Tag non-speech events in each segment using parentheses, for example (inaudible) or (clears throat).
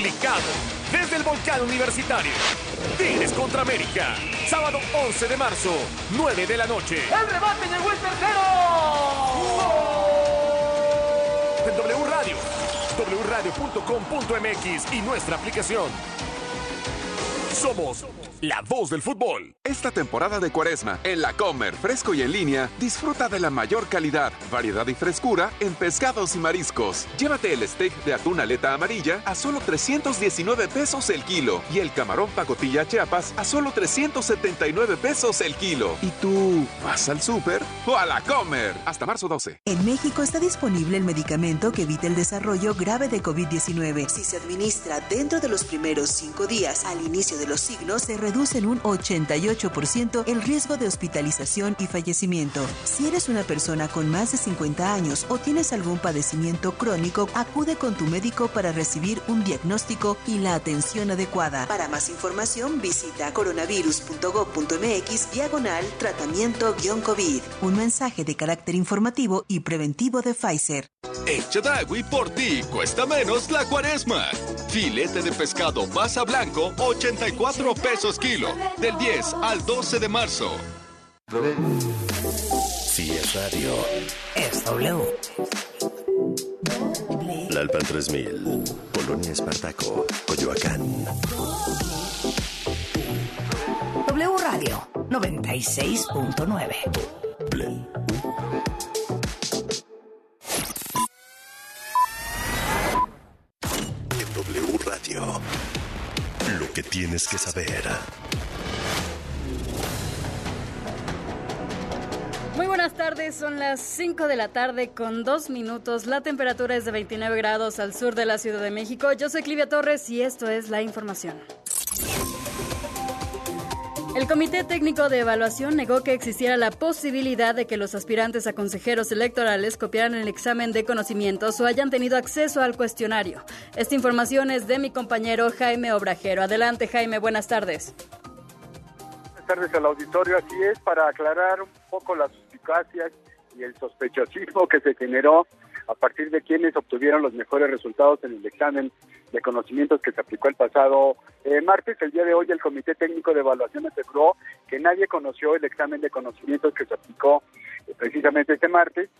complicado. Desde el volcán universitario. Tigres contra América. Sábado 11 de marzo, 9 de la noche. ¡El remate llegó el tercero! En W Radio. wradio.com.mx y nuestra aplicación. Somos la voz del fútbol. Esta temporada de cuaresma, en la Comer, fresco y en línea, disfruta de la mayor calidad, variedad y frescura en pescados y mariscos. Llévate el steak de atún aleta amarilla a solo 319 pesos el kilo y el camarón pacotilla chiapas a solo 379 pesos el kilo. ¿Y tú vas al súper o a la Comer? Hasta marzo 12. En México está disponible el medicamento que evita el desarrollo grave de COVID-19. Si se administra dentro de los primeros cinco días al inicio de los signos, se reduce en un 88% el riesgo de hospitalización y fallecimiento. Si eres una persona con más de 50 años o tienes algún padecimiento crónico, acude con tu médico para recibir un diagnóstico y la atención adecuada. Para más información, visita coronavirus.gov.mx diagonal tratamiento-COVID. Un mensaje de carácter informativo y preventivo de Pfizer. En Chedragui por ti cuesta menos la cuaresma. Filete de pescado masa blanco, 84 pesos kilo, del 10 al 12 de marzo. Si es radio, Es W. La Alpan 3000, Polonia Espartaco, Coyoacán. W Radio 96.9. que tienes que saber. Muy buenas tardes, son las 5 de la tarde con 2 minutos. La temperatura es de 29 grados al sur de la Ciudad de México. Yo soy Clivia Torres y esto es la información. El Comité Técnico de Evaluación negó que existiera la posibilidad de que los aspirantes a consejeros electorales copiaran el examen de conocimientos o hayan tenido acceso al cuestionario. Esta información es de mi compañero Jaime Obrajero. Adelante, Jaime, buenas tardes. Buenas tardes al auditorio. Así es, para aclarar un poco las suspicacias y el sospechosismo que se generó a partir de quienes obtuvieron los mejores resultados en el examen de conocimientos que se aplicó el pasado eh, martes. El día de hoy el Comité Técnico de Evaluación aseguró que nadie conoció el examen de conocimientos que se aplicó eh, precisamente este martes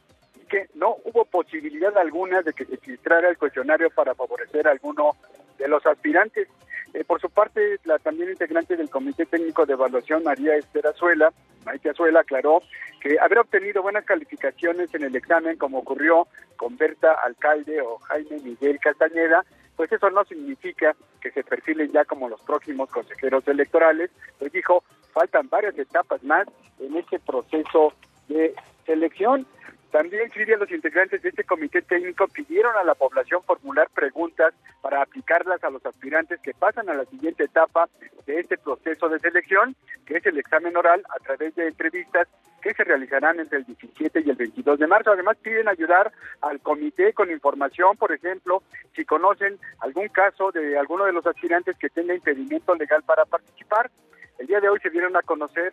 y que no hubo posibilidad alguna de que se filtrara el cuestionario para favorecer a alguno de los aspirantes. Eh, por su parte, la también integrante del Comité Técnico de Evaluación, María Esther Azuela, Maite Azuela, aclaró que haber obtenido buenas calificaciones en el examen, como ocurrió con Berta Alcalde o Jaime Miguel Castañeda, pues eso no significa que se perfilen ya como los próximos consejeros electorales. Pues dijo, faltan varias etapas más en este proceso de selección. También, Silvia, los integrantes de este comité técnico pidieron a la población formular preguntas para aplicarlas a los aspirantes que pasan a la siguiente etapa de este proceso de selección, que es el examen oral a través de entrevistas que se realizarán entre el 17 y el 22 de marzo. Además, piden ayudar al comité con información, por ejemplo, si conocen algún caso de alguno de los aspirantes que tenga impedimento legal para participar. El día de hoy se dieron a conocer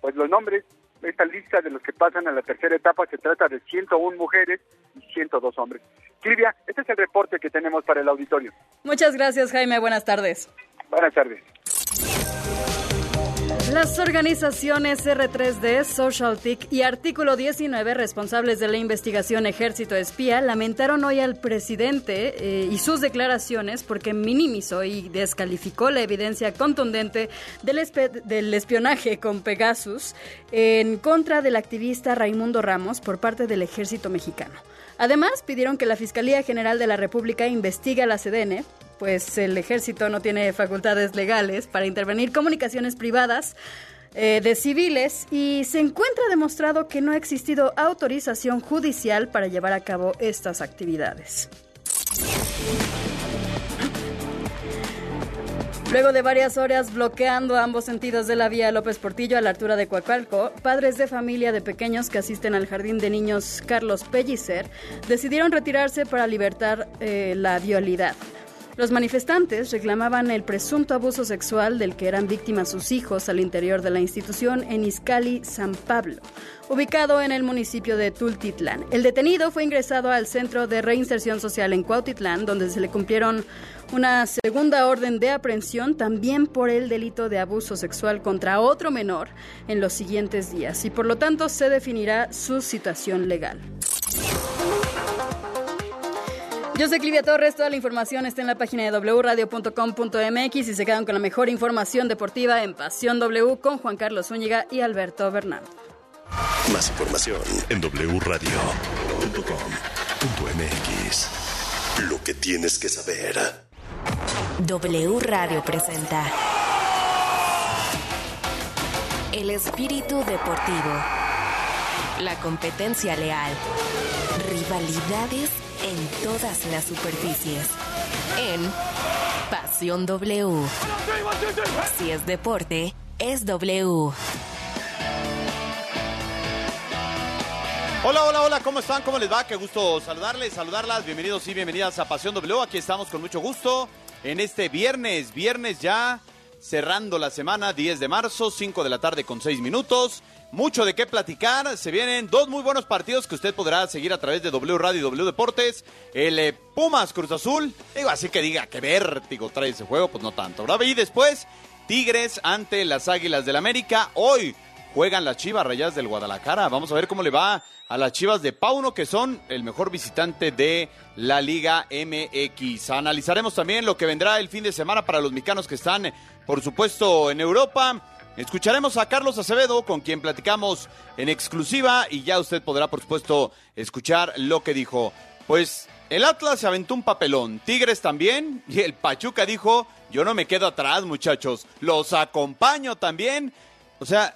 pues los nombres esta lista de los que pasan a la tercera etapa se trata de 101 mujeres y 102 hombres. Silvia, este es el reporte que tenemos para el auditorio. Muchas gracias, Jaime. Buenas tardes. Buenas tardes. Las organizaciones R3D, SocialTIC y Artículo 19, responsables de la investigación Ejército Espía, lamentaron hoy al presidente eh, y sus declaraciones porque minimizó y descalificó la evidencia contundente del, del espionaje con Pegasus en contra del activista Raimundo Ramos por parte del Ejército Mexicano. Además, pidieron que la Fiscalía General de la República investigue a la CDN pues el ejército no tiene facultades legales para intervenir comunicaciones privadas eh, de civiles y se encuentra demostrado que no ha existido autorización judicial para llevar a cabo estas actividades. Luego de varias horas bloqueando ambos sentidos de la vía López Portillo a la altura de Coacalco, padres de familia de pequeños que asisten al jardín de niños Carlos Pellicer decidieron retirarse para libertar eh, la vialidad. Los manifestantes reclamaban el presunto abuso sexual del que eran víctimas sus hijos al interior de la institución en Izcali, San Pablo, ubicado en el municipio de Tultitlán. El detenido fue ingresado al Centro de Reinserción Social en Cuautitlán, donde se le cumplieron una segunda orden de aprehensión también por el delito de abuso sexual contra otro menor en los siguientes días y por lo tanto se definirá su situación legal. Yo soy Clivia Torres, toda la información está en la página de wradio.com.mx y se quedan con la mejor información deportiva en Pasión W con Juan Carlos Zúñiga y Alberto Bernal. Más información en wradio.com.mx. Lo que tienes que saber. W Radio presenta El espíritu deportivo. La competencia leal. Rivalidades en todas las superficies. En Pasión W. Si es deporte, es W. Hola, hola, hola, ¿cómo están? ¿Cómo les va? Qué gusto saludarles, saludarlas. Bienvenidos y bienvenidas a Pasión W. Aquí estamos con mucho gusto en este viernes, viernes ya cerrando la semana, 10 de marzo, 5 de la tarde con 6 minutos. Mucho de qué platicar. Se vienen dos muy buenos partidos que usted podrá seguir a través de W Radio y W Deportes. El eh, Pumas Cruz Azul. Digo, así que diga qué vértigo trae ese juego, pues no tanto. ¿verdad? Y después, Tigres ante las Águilas del América. Hoy juegan las Chivas Rayadas del Guadalajara. Vamos a ver cómo le va a las Chivas de Pauno, que son el mejor visitante de la Liga MX. Analizaremos también lo que vendrá el fin de semana para los mexicanos que están, por supuesto, en Europa. Escucharemos a Carlos Acevedo, con quien platicamos en exclusiva, y ya usted podrá, por supuesto, escuchar lo que dijo. Pues el Atlas se aventó un papelón, Tigres también, y el Pachuca dijo, yo no me quedo atrás, muchachos, los acompaño también. O sea,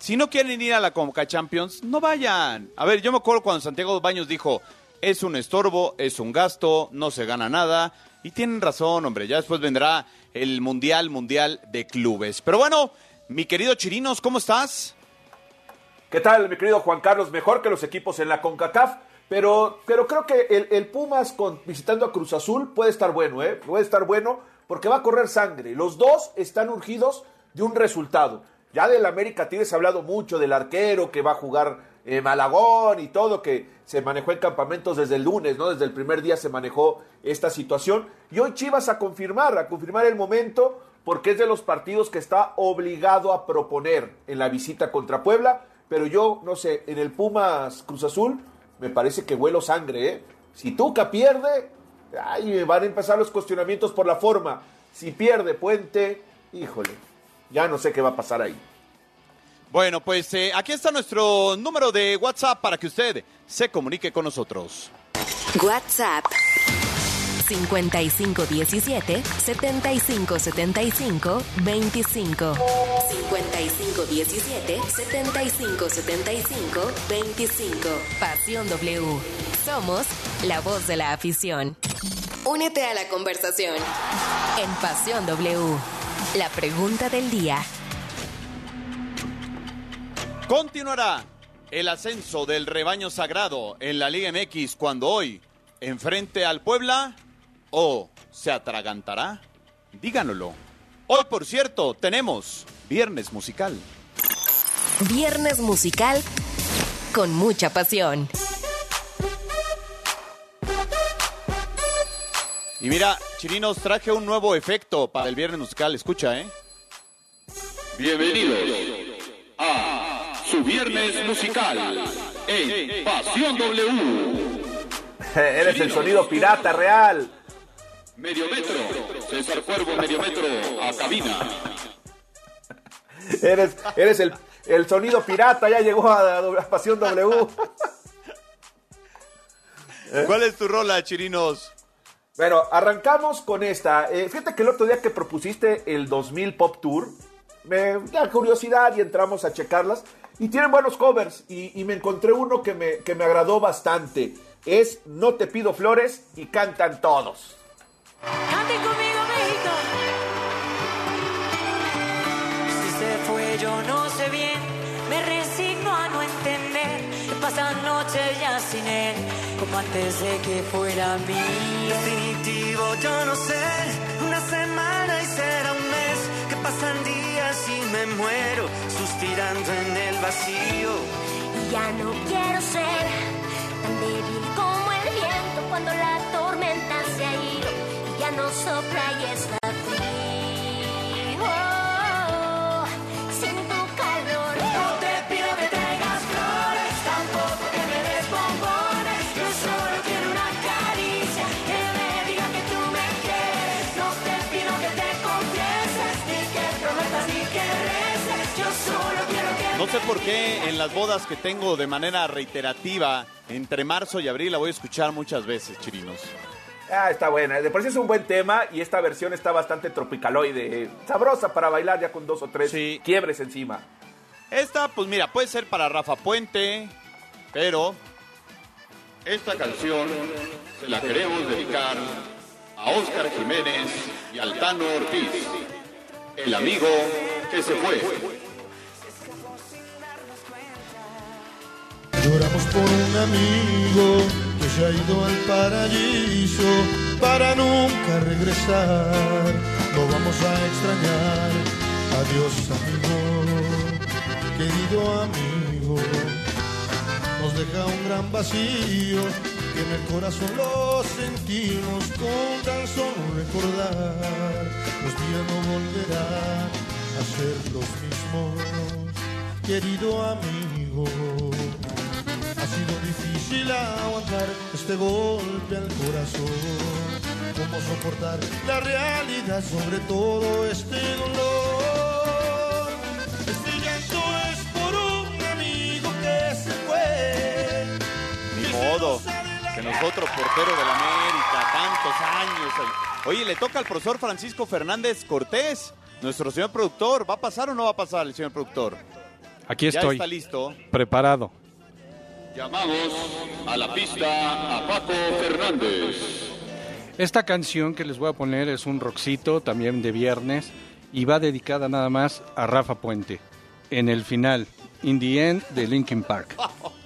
si no quieren ir a la Conca Champions, no vayan. A ver, yo me acuerdo cuando Santiago Baños dijo, es un estorbo, es un gasto, no se gana nada. Y tienen razón, hombre, ya después vendrá el Mundial Mundial de Clubes. Pero bueno, mi querido Chirinos, ¿cómo estás? ¿Qué tal, mi querido Juan Carlos? Mejor que los equipos en la CONCACAF, pero, pero creo que el, Pumas con, visitando a Cruz Azul puede estar bueno, ¿eh? Puede estar bueno porque va a correr sangre. Los dos están urgidos de un resultado. Ya del América tienes hablado mucho del arquero que va a jugar Malagón y todo, que se manejó en campamentos desde el lunes, ¿no? Desde el primer día se manejó esta situación. Y hoy Chivas a confirmar, a confirmar el momento, porque es de los partidos que está obligado a proponer en la visita contra Puebla. Pero yo, no sé, en el Pumas Cruz Azul, me parece que huelo sangre, ¿eh? Si Tuca pierde, ay, van a empezar los cuestionamientos por la forma. Si pierde Puente, híjole, ya no sé qué va a pasar ahí. Bueno, pues eh, aquí está nuestro número de WhatsApp para que usted se comunique con nosotros. WhatsApp 5517 7575 25 5517 7575 25 Pasión W. Somos la voz de la afición. Únete a la conversación en Pasión W. La pregunta del día. Continuará el ascenso del rebaño sagrado en la Liga MX cuando hoy enfrente al Puebla o se atragantará. Díganoslo. Hoy, por cierto, tenemos Viernes Musical. Viernes musical con mucha pasión. Y mira, Chirinos, traje un nuevo efecto para el Viernes Musical. Escucha, ¿eh? Bienvenidos a su Viernes Musical en Pasión W. (laughs) Eres el sonido pirata real. Medio metro, César Cuervo, medio metro, a cabina. (laughs) Eres, eres el, el sonido pirata, ya llegó a, a Pasión W. (laughs) ¿Cuál es tu rola, Chirinos? Bueno, arrancamos con esta. Eh, fíjate que el otro día que propusiste el 2000 Pop Tour, me da curiosidad y entramos a checarlas. Y tienen buenos covers. Y, y me encontré uno que me, que me agradó bastante. Es No te pido flores y cantan todos. Canten conmigo, México. Si se fue, yo no sé bien. Me resigno a no entender que pasan noches ya sin él. Como antes de que fuera mío. Definitivo, yo no sé, una semana y será un pasan días y me muero, suspirando en el vacío. Y ya no quiero ser tan débil como el viento cuando la tormenta se ha ido y ya no sopla y está sé por qué en las bodas que tengo de manera reiterativa entre marzo y abril la voy a escuchar muchas veces, chirinos. Ah, está buena. De por sí es un buen tema y esta versión está bastante tropicaloide. Sabrosa para bailar ya con dos o tres quiebres encima. Esta, pues mira, puede ser para Rafa Puente, pero Esta canción se la queremos dedicar a Óscar Jiménez y al Tano Ortiz, el amigo que se fue. Amigo que se ha ido al paraíso para nunca regresar. Lo vamos a extrañar. Adiós amigo, querido amigo. Nos deja un gran vacío que en el corazón lo sentimos con tan solo recordar. Los días no volverán a ser los mismos, querido amigo. Ha sido difícil aguantar este golpe al corazón. Cómo soportar la realidad sobre todo este dolor. Este llanto es por un amigo que se fue. ni modo que nosotros, portero del América, tantos años. Oye, le toca al profesor Francisco Fernández Cortés, nuestro señor productor. ¿Va a pasar o no va a pasar el señor productor? Aquí Ya estoy. está listo. Preparado. Llamamos a la pista a Paco Fernández. Esta canción que les voy a poner es un rockcito también de viernes y va dedicada nada más a Rafa Puente. En el final, In the End de Linkin Park. (laughs)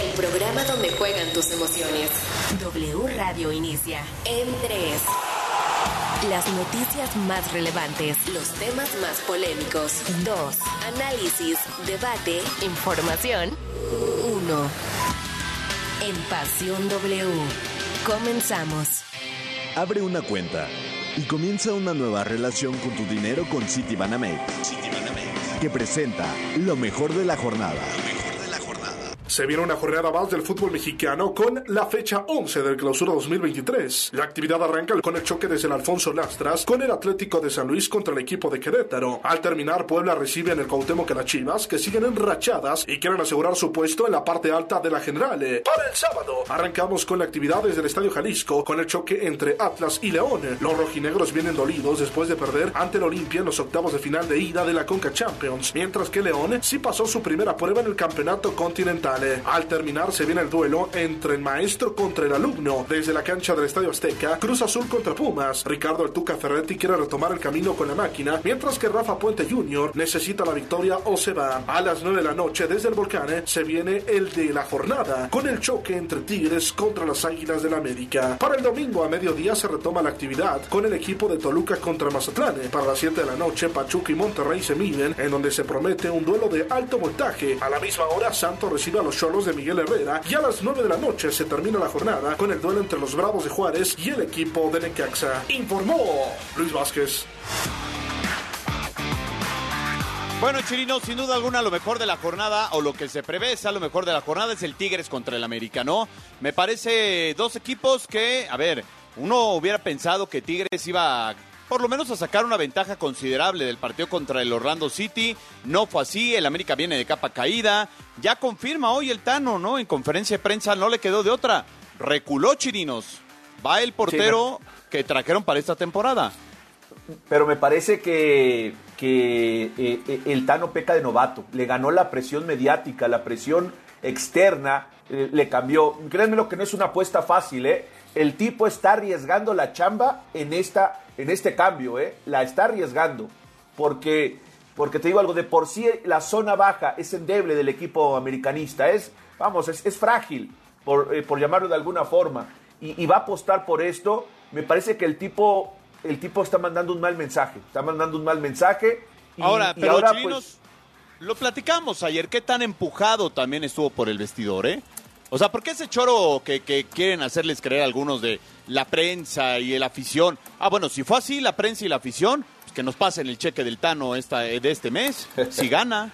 El programa donde juegan tus emociones. W Radio inicia en 3. Las noticias más relevantes, los temas más polémicos. 2. Análisis, debate, información. 1. En Pasión W. Comenzamos. Abre una cuenta y comienza una nueva relación con tu dinero con Citibanamex. Que presenta lo mejor de la jornada. Se viene una jornada más del fútbol mexicano con la fecha 11 del clausura 2023. La actividad arranca con el choque desde el Alfonso Lastras con el Atlético de San Luis contra el equipo de Querétaro. Al terminar, Puebla recibe en el Cuauhtémoc a las Chivas que siguen enrachadas y quieren asegurar su puesto en la parte alta de la Generale. Para el sábado, arrancamos con la actividad desde el Estadio Jalisco con el choque entre Atlas y León. Los rojinegros vienen dolidos después de perder ante el Olimpia en los octavos de final de ida de la Conca Champions, mientras que León sí pasó su primera prueba en el campeonato continental. Al terminar se viene el duelo entre el maestro contra el alumno. Desde la cancha del Estadio Azteca, Cruz Azul contra Pumas. Ricardo El Tuca Ferretti quiere retomar el camino con la máquina, mientras que Rafa Puente Jr. necesita la victoria o se va. A las 9 de la noche desde el Volcán se viene el de la jornada, con el choque entre Tigres contra las Águilas del la América. Para el domingo a mediodía se retoma la actividad con el equipo de Toluca contra Mazatlán. Para las 7 de la noche, Pachuca y Monterrey se miden, en donde se promete un duelo de alto voltaje. A la misma hora, Santos recibe a los los Cholos de Miguel Herrera y a las 9 de la noche se termina la jornada con el duelo entre los Bravos de Juárez y el equipo de Necaxa. Informó Luis Vázquez. Bueno, Chirino, sin duda alguna lo mejor de la jornada, o lo que se prevé sea lo mejor de la jornada, es el Tigres contra el América, ¿no? Me parece dos equipos que, a ver, uno hubiera pensado que Tigres iba por lo menos a sacar una ventaja considerable del partido contra el Orlando City. No fue así, el América viene de capa caída. Ya confirma hoy el Tano, ¿no? En conferencia de prensa no le quedó de otra. Reculó Chirinos. Va el portero que trajeron para esta temporada. Pero me parece que, que eh, eh, el Tano peca de novato. Le ganó la presión mediática, la presión externa, eh, le cambió. Créanme lo que no es una apuesta fácil, ¿eh? El tipo está arriesgando la chamba en, esta, en este cambio, ¿eh? La está arriesgando. Porque, porque te digo algo, de por sí la zona baja es endeble del equipo americanista. Es, vamos, es, es frágil, por, eh, por llamarlo de alguna forma. Y, y va a apostar por esto. Me parece que el tipo el tipo está mandando un mal mensaje. Está mandando un mal mensaje. y- ahora, y pero ahora, Chirinos, lo platicamos ayer, qué tan empujado también estuvo por el vestidor, ¿eh? O sea, ¿por qué ese choro que, que quieren hacerles creer algunos de la prensa y la afición? Ah, bueno, si fue así la prensa y la afición, pues que nos pasen el cheque del Tano esta, de este mes, si (laughs) gana.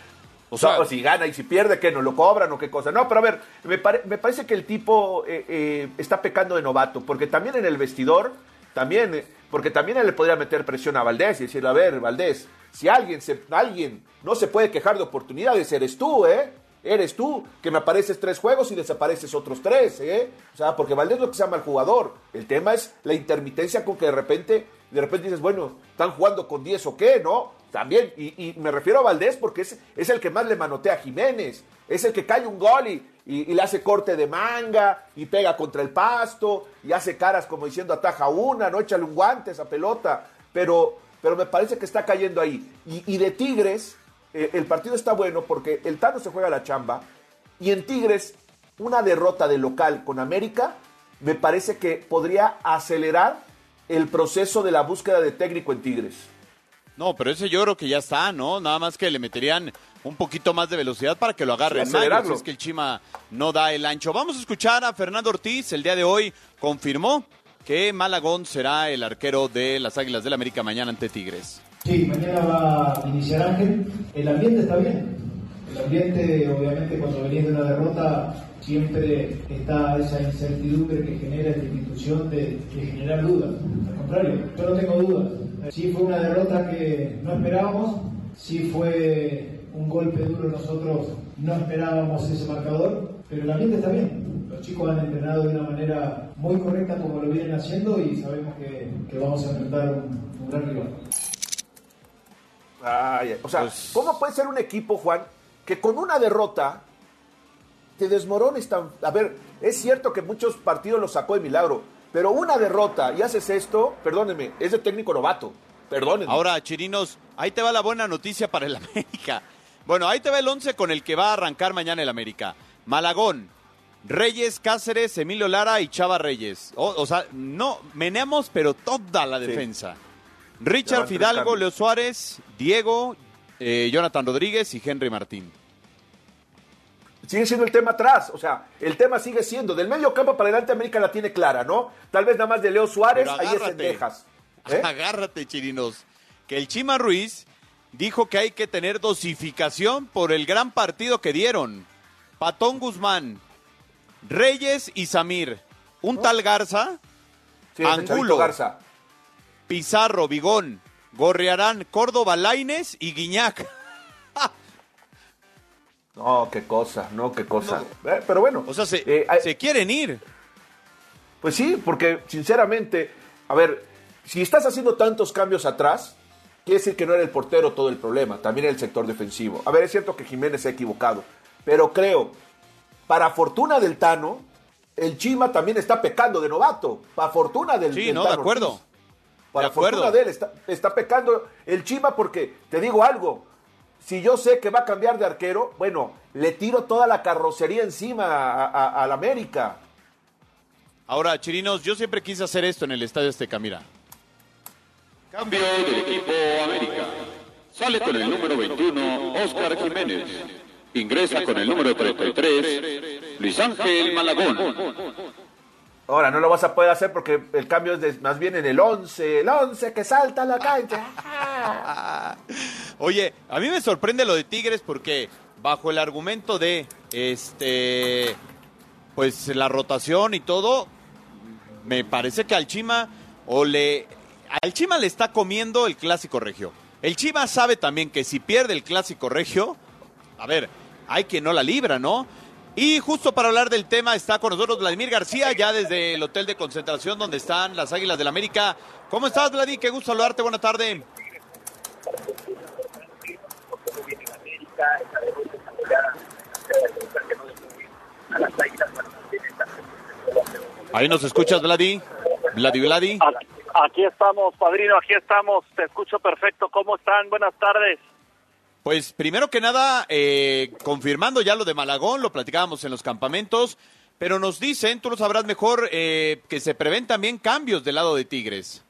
O sea, pues, si gana y si pierde, ¿qué? ¿No lo cobran o qué cosa? No, pero a ver, me, pare- me parece que el tipo eh, eh, está pecando de novato, porque también en el vestidor, también, eh, porque también él le podría meter presión a Valdés y decirle, a ver, Valdés, si alguien, se, alguien no se puede quejar de oportunidades, eres tú, ¿eh? Eres tú, que me apareces tres juegos y desapareces otros tres, ¿eh? O sea, porque Valdés lo que se llama el jugador. El tema es la intermitencia con que de repente, de repente dices, bueno, ¿están jugando con 10 o qué, no? También, y, me refiero a Valdés porque es, es el que más le manotea a Jiménez, es el que cae un gol y, y- le hace corte de manga y pega contra el pasto y hace caras como diciendo ataja una, no échale un guante esa pelota, pero, pero me parece que está cayendo ahí. Y de Tigres, eh, el partido está bueno porque el Tano se juega la chamba y en Tigres una derrota de local con América me parece que podría acelerar el proceso de la búsqueda de técnico en Tigres. No, pero ese yo creo que ya está, ¿no? Nada más que le meterían un poquito más de velocidad para que lo agarren. Sí, si es que el Chima no da el ancho. Vamos a escuchar a Fernando Ortiz. El día de hoy confirmó que Malagón será el arquero de las Águilas del América mañana ante Tigres. Sí, mañana va a iniciar Ángel. El ambiente está bien. El ambiente, obviamente, cuando venís de una derrota, siempre está esa incertidumbre que genera esta institución de, generar dudas. Al contrario, yo no tengo dudas. Sí fue una derrota que no esperábamos, sí fue un golpe duro, nosotros no esperábamos ese marcador, pero el ambiente está bien. Los chicos han entrenado de una manera muy correcta como lo vienen haciendo y sabemos que, que vamos a enfrentar un, un gran rival. Ay, o sea, ¿cómo puede ser un equipo, Juan, que con una derrota te desmorones tan... A ver, es cierto que muchos partidos los sacó de milagro, pero una derrota y haces esto, perdónenme, es de técnico novato. Perdónenme. Ahora, Chirinos, ahí te va la buena noticia para el (laughs) América. Bueno, ahí te va el 11 con el que va a arrancar mañana el América. Malagón, Reyes, Cáceres, Emilio Lara y Chava Reyes. O, o sea, no, meneamos, pero toda la defensa. Richard Fidalgo. Leo Suárez, Diego, eh, Jonathan Rodríguez y Henry Martín. Sigue siendo el tema atrás, o sea, el tema sigue siendo, del medio campo para adelante América la tiene clara, ¿no? Tal vez nada más de Leo Suárez, ahí es en agárrate. Texas. (laughs) ¿Eh? Agárrate, Chirinos. Que el Chima Ruiz dijo que hay que tener dosificación por el gran partido que dieron. Patón Guzmán, Reyes y Samir. Un tal Garza, Sí, Angulo, Garza. Pizarro, Vigón, Gorriarán, Córdoba, Laines y Guiñac. (laughs) No, qué cosa, no, qué cosa. Eh, Pero bueno. O sea, se, eh, hay- se quieren ir. Pues sí, porque sinceramente, a ver, si estás haciendo tantos cambios atrás, quiere decir que no era el portero todo el problema, también el sector defensivo. A ver, es cierto que Jiménez se ha equivocado, pero creo, para fortuna del Tano, el Chima también está pecando de novato. Para fortuna del, Sí, del no, de acuerdo. Ortiz. Para De acuerdo. fortuna de él, está, está pecando el Chima porque, te digo algo, si yo sé que va a cambiar de arquero, bueno, le tiro toda la carrocería encima a- a- al América. Ahora, Chirinos, yo siempre quise hacer esto en el Estadio Azteca, mira. Cambio del equipo América. Sale con el número 21, Oscar Jiménez. Ingresa con el número 33, Luis Ángel Malagón. Ahora no lo vas a poder hacer porque el cambio es de- más bien en el 11, el 11 que salta a la cancha. Oye, a mí me sorprende lo de Tigres porque bajo el argumento de este pues la rotación y todo, me parece que al Chima o le al Chima le está comiendo el clásico regio. El Chima sabe también que si pierde el clásico regio, a ver, hay quien no la libra, ¿no? Y justo para hablar del tema está con nosotros Vladimir García, ya desde el hotel de concentración donde están las Águilas del América. ¿Cómo estás, Vladimir? Qué gusto saludarte, buena tarde. Ahí nos escuchas, Vladi. Vladi, Vladi. Aquí estamos, padrino, aquí estamos. Te escucho perfecto. ¿Cómo están? Buenas tardes. Pues primero que nada, eh, confirmando ya lo de Malagón, lo platicábamos en los campamentos, pero nos dicen, tú lo sabrás mejor, eh, que se prevén también cambios del lado de Tigres.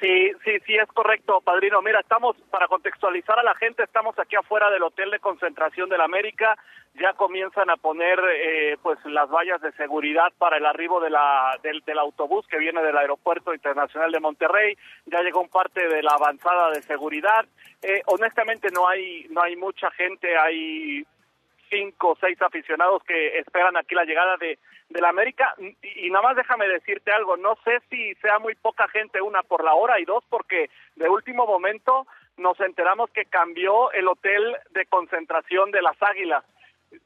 Sí, sí, sí, es correcto, padrino. Mira, estamos, para contextualizar a la gente, estamos aquí afuera del Hotel de Concentración del América. Ya comienzan a poner, eh, pues, las vallas de seguridad para el arribo de la, del, autobús que viene del Aeropuerto Internacional de Monterrey. Ya llegó un parte de la avanzada de seguridad. Eh, honestamente, no hay, no hay mucha gente, hay cinco o seis aficionados que esperan aquí la llegada de, de la América. Y nada más déjame decirte algo, no sé si sea muy poca gente, una por la hora y dos porque de último momento nos enteramos que cambió el hotel de concentración de las Águilas.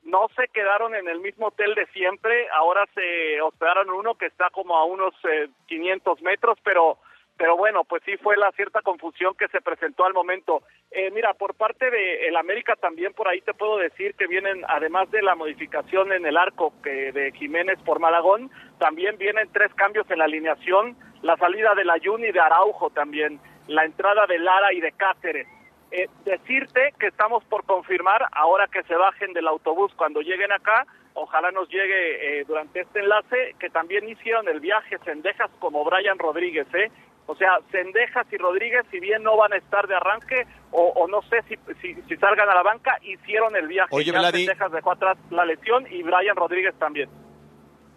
No se quedaron en el mismo hotel de siempre, ahora se hospedaron uno que está como a unos eh, 500 metros, pero pero bueno, pues sí fue la cierta confusión que se presentó al momento. Eh, mira, por parte de el América también por ahí te puedo decir que vienen, además de la modificación en el arco que de Jiménez por Malagón, también vienen tres cambios en la alineación, la salida de la Juni de Araujo también, la entrada de Lara y de Cáceres. Eh, decirte que estamos por confirmar, ahora que se bajen del autobús cuando lleguen acá, ojalá nos llegue eh, durante este enlace, que también hicieron el viaje Cendejas como Brian Rodríguez, ¿eh? O sea, Cendejas y Rodríguez, si bien no van a estar de arranque, o, o no sé si, si, si salgan a la banca, hicieron el viaje. Oye, Ya Vladi. Cendejas dejó atrás la lesión y Brian Rodríguez también.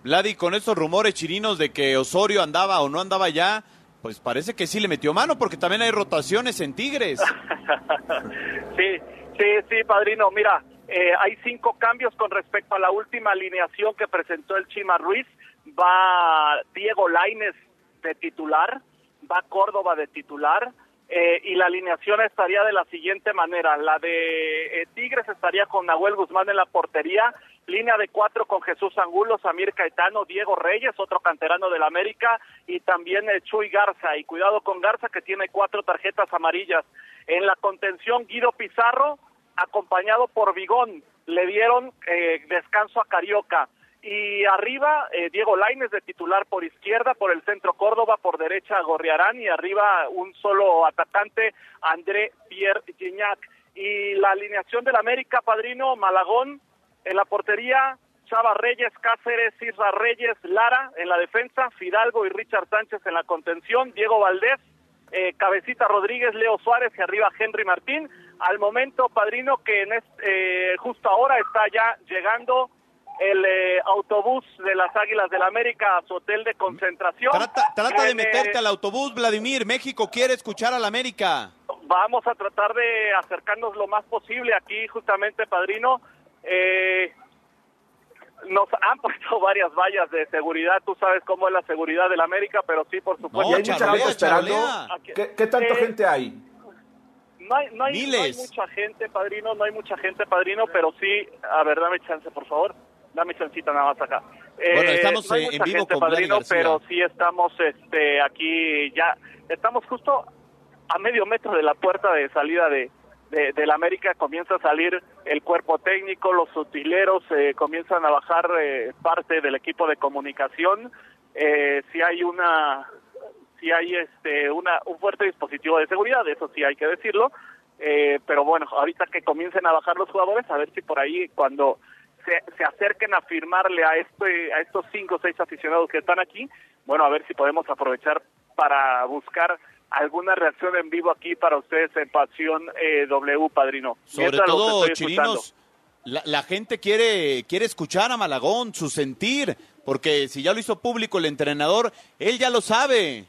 Vladi, con estos rumores chirinos de que Osorio andaba o no andaba ya, pues parece que sí le metió mano porque también hay rotaciones en Tigres. (laughs) Sí, sí, sí, padrino. Mira, eh, hay cinco cambios con respecto a la última alineación que presentó el Chima Ruiz. Va Diego Laines de titular, va Córdoba de titular. eh, y la alineación estaría de la siguiente manera. La de eh, Tigres estaría con Nahuel Guzmán en la portería, línea de cuatro con Jesús Angulo, Samir Caetano, Diego Reyes, otro canterano del América, y también eh, Chuy Garza. Y cuidado con Garza que tiene cuatro tarjetas amarillas. En la contención, Guido Pizarro, acompañado por Vigón. Le dieron eh, descanso a Carioca. Y arriba, eh, Diego Laines de titular por izquierda, por el centro Córdoba, por derecha Gorriarán y arriba un solo atacante, André Pierre Gignac. Y la alineación del América, padrino, Malagón en la portería, Chava Reyes, Cáceres, Isra Reyes, Lara en la defensa, Fidalgo y Richard Sánchez en la contención, Diego Valdés, eh, Cabecita Rodríguez, Leo Suárez y arriba Henry Martín. Al momento, padrino, que en este, eh, justo ahora está ya llegando el eh, autobús de las Águilas del América a su hotel de concentración. Trata de En, eh, meterte al autobús, Vladimir. México quiere escuchar al América. Vamos a tratar de acercarnos lo más posible aquí, justamente, padrino. Eh, nos (laughs) han puesto varias vallas de seguridad. Tú sabes cómo es la seguridad del América, pero sí, por supuesto. y hay mucha gente esperando. ¿Qué, qué tanta Eh, gente hay? No hay, no, hay, no hay Miles. mucha gente, padrino, no hay mucha gente, padrino, pero sí, a ver, dame chance, por favor. Dame chancita nada más acá. Bueno, estamos, no hay eh, en mucha vivo gente, con padrino, pero sí estamos este, aquí ya, estamos justo a medio metro de la puerta de salida de, de, del América, comienza a salir el cuerpo técnico, los utileros eh, comienzan a bajar eh, parte del equipo de comunicación. Eh, si hay una si hay este una un fuerte dispositivo de seguridad, eso sí hay que decirlo. Eh, pero bueno, ahorita que comiencen a bajar los jugadores, a ver si por ahí cuando se, se acerquen a firmarle a este a estos cinco o seis aficionados que están aquí, bueno, a ver si podemos aprovechar para buscar alguna reacción en vivo aquí para ustedes en Pasión eh, W, padrino. Sobre Mientras todo, chirinos, La, la gente quiere, quiere escuchar a Malagón, su sentir, porque si ya lo hizo público el entrenador, él ya lo sabe.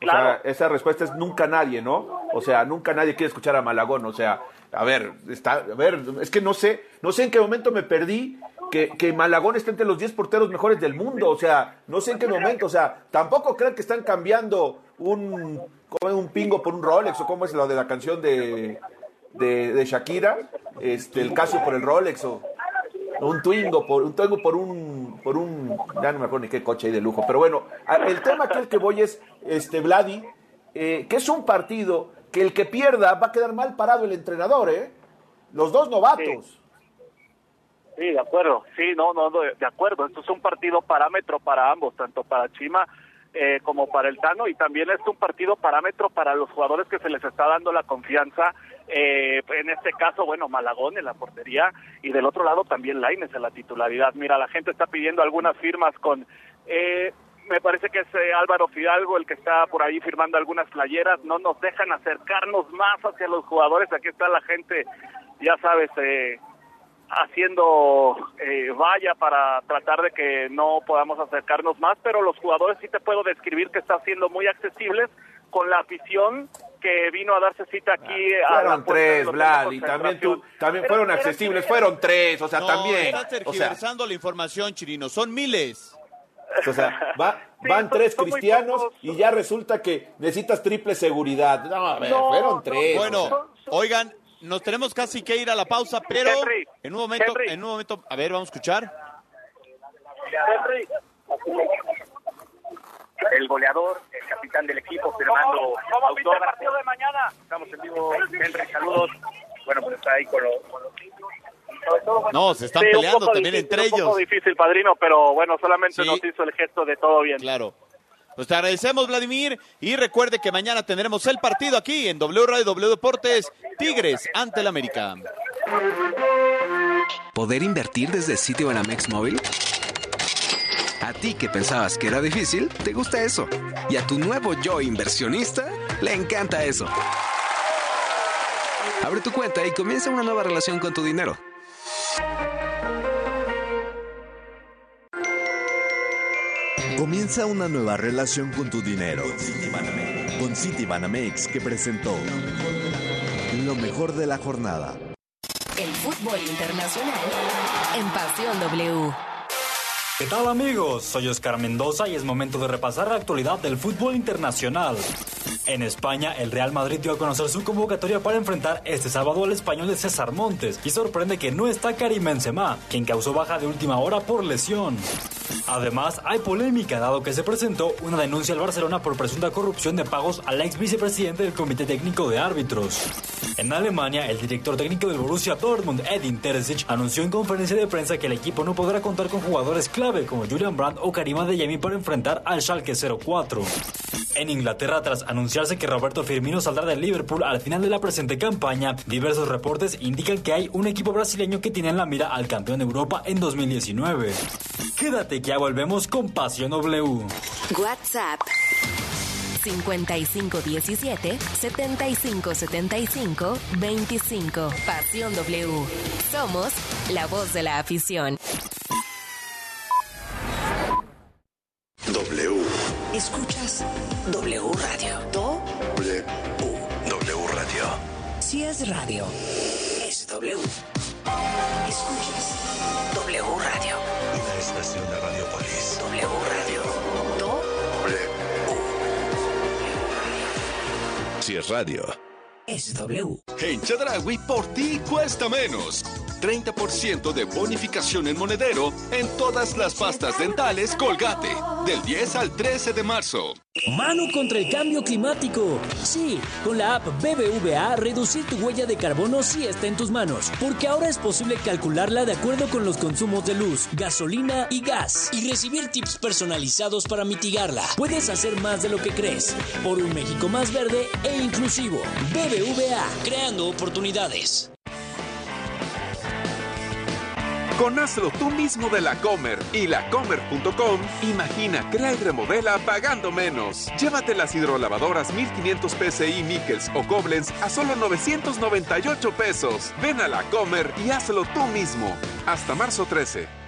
O sea, esa respuesta es nunca nadie, ¿no? O sea, nunca nadie quiere escuchar a Malagón. O sea, a ver, está, a ver, es que no sé, no sé en qué momento me perdí que, que Malagón está entre los 10 porteros mejores del mundo. O sea, no sé en qué momento. O sea, tampoco crean que están cambiando un, un pingo por un Rolex o cómo es lo de la canción de, de, Shakira, este, el caso por el Rolex o un Twingo por un Twingo por un por un ya no me acuerdo ni qué coche hay de lujo, pero bueno, el tema el que voy es este Vladi, eh, que es un partido que el que pierda va a quedar mal parado el entrenador, ¿eh? Los dos novatos. Sí, de acuerdo. Sí, no, no, de acuerdo. Esto es un partido parámetro para ambos, tanto para Chima eh, como para el Tano, y también es un partido parámetro para los jugadores que se les está dando la confianza. eh, en este caso, bueno, Malagón en la portería, y del otro lado también Laines en la titularidad. Mira, la gente está pidiendo algunas firmas con. Eh, me parece que es eh, Álvaro Fidalgo el que está por ahí firmando algunas playeras. No nos dejan acercarnos más hacia los jugadores. Aquí está la gente, ya sabes, eh, haciendo eh, valla para tratar de que no podamos acercarnos más, pero los jugadores sí te puedo describir que están siendo muy accesibles con la afición que vino a darse cita aquí a la Fueron tres, Vlad, y también tú, también Pero fueron accesibles, fueron tres, o sea, No, también. Estás O sea, tergiversando la información, Chirino. Son miles. o sea, va- (laughs) van tres cristianos y ya resulta que necesitas triple seguridad. No, a ver, No, fueron tres. Bueno, oigan, nos tenemos casi que ir a la pausa, pero en un momento, en un momento, a ver, vamos a escuchar. el goleador, el capitán del equipo, firmando ¿Cómo, viste el partido de mañana? Estamos en vivo, Henry, saludos. Bueno, pues está ahí con los... No, se están Sí, peleando también difícil, entre Un poco ellos. difícil, padrino, pero bueno, solamente Sí. nos hizo el gesto de todo bien. Claro. Pues te agradecemos, Vladimir, y recuerde que mañana tendremos el partido aquí en W Radio W Deportes, Tigres ante el América. ¿Poder invertir desde sitio Banamex móvil? A ti que pensabas que era difícil, te gusta eso. Y a tu nuevo yo inversionista, le encanta eso. Abre tu cuenta y comienza una nueva relación con tu dinero. Comienza una nueva relación con tu dinero. Con Citibanamex que presentó lo mejor de la jornada. El fútbol internacional en Pasión W. ¿Qué tal amigos? Soy Oscar Mendoza y es momento de repasar la actualidad del fútbol internacional. En España, el Real Madrid dio a conocer su convocatoria para enfrentar este sábado al español de César Montes y sorprende que no está Karim Benzema, quien causó baja de última hora por lesión. Además, hay polémica dado que se presentó una denuncia al Barcelona por presunta corrupción de pagos al ex vicepresidente del Comité Técnico de Árbitros. En Alemania, el director técnico del Borussia Dortmund, Edin Terzic, anunció en conferencia de prensa que el equipo no podrá contar con jugadores clave como Julian Brandt o Karim Adeyemi para enfrentar al Schalke 04. En Inglaterra, tras anunciarse que Roberto Firmino saldrá del Liverpool al final de la presente campaña, diversos reportes indican que hay un equipo brasileño que tiene en la mira al campeón de Europa en 2019. Quédate que ya volvemos con Pasión W. WhatsApp 5517 7575 25. Pasión W. Somos la voz de la afición. W. Escuchas W Radio. Do, W. W Radio. si es radio, es W. Escuchas W Radio. Una estación de Radiopolis. W Radio. Do, Si es radio. es W. En Chedragui, por ti cuesta menos. 30% de bonificación en monedero en todas las pastas dentales Colgate. Del 10 al 13 de marzo. Mano contra el cambio climático. Sí, con la app BBVA, reducir tu huella de carbono sí está en tus manos, porque ahora es posible calcularla de acuerdo con los consumos de luz, gasolina y gas, y recibir tips personalizados para mitigarla. Puedes hacer más de lo que crees, por un México más verde e inclusivo. BBVA, creando oportunidades. Con Hazlo tú mismo de la Comer y lacomer.com, imagina, crea y remodela pagando menos. Llévate las hidrolavadoras 1500 PSI Nickels o Koblenz a solo 998 pesos. Ven a la Comer y hazlo tú mismo. Hasta marzo 13.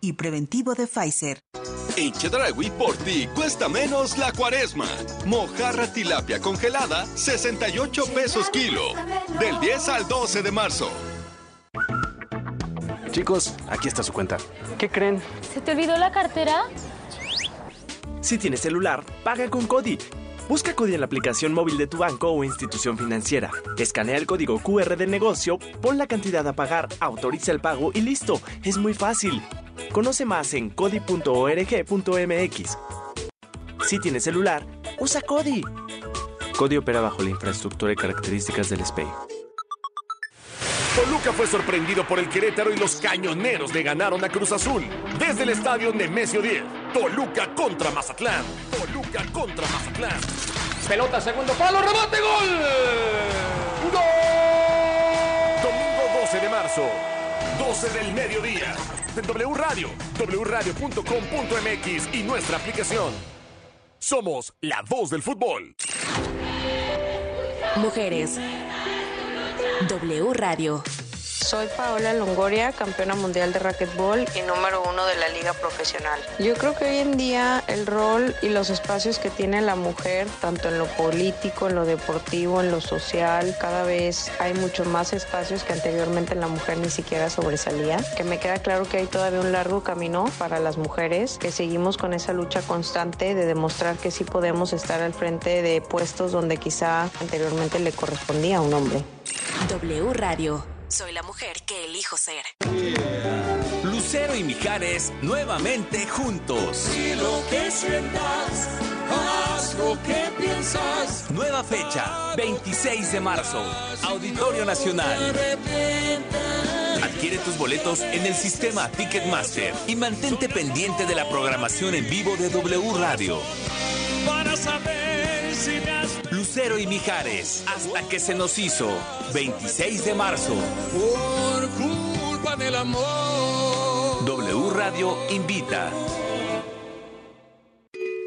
y preventivo de Pfizer. En Chedragui por ti cuesta menos la cuaresma. Mojarra tilapia congelada, 68 pesos kilo. Del 10 al 12 de marzo. Chicos, aquí está su cuenta. ¿Qué creen? ¿Se te olvidó la cartera? Si tienes celular, paga con Cody. Busca Cody en la aplicación móvil de tu banco o institución financiera. Escanea el código QR del negocio, pon la cantidad a pagar, autoriza el pago y listo. Es muy fácil. Conoce más en cody.org.mx. Si tienes celular, usa Cody. Cody opera bajo la infraestructura y características del SPEI. Toluca fue sorprendido por el Querétaro y los cañoneros le ganaron a Cruz Azul. Desde el estadio Nemesio 10. Toluca contra Mazatlán. Toluca contra Mazatlán. Pelota, segundo palo, rebote, gol. ¡Gol! Domingo 12 de marzo. 12 del mediodía. En W Radio, wradio.com.mx y nuestra aplicación. Somos la voz del fútbol. Mujeres. W Radio. Soy Paola Longoria, campeona mundial de racquetball y número uno de la liga profesional. Yo creo que hoy en día el rol y los espacios que tiene la mujer, tanto en lo político, en lo deportivo, en lo social, cada vez hay muchos más espacios que anteriormente la mujer ni siquiera sobresalía. Que me queda claro que hay todavía un largo camino para las mujeres, que seguimos con esa lucha constante de demostrar que sí podemos estar al frente de puestos donde quizá anteriormente le correspondía a un hombre. W Radio. Soy la mujer que elijo ser. Lucero y Mijares nuevamente juntos. Y lo que sientas, haz lo que piensas. Nueva fecha, 26 de marzo, Auditorio Nacional. Adquiere tus boletos en el sistema Ticketmaster y mantente pendiente de la programación en vivo de W Radio. Para saber si me Lucero y Mijares, hasta que se nos hizo, 26 de marzo. por culpa del amor. W Radio invita.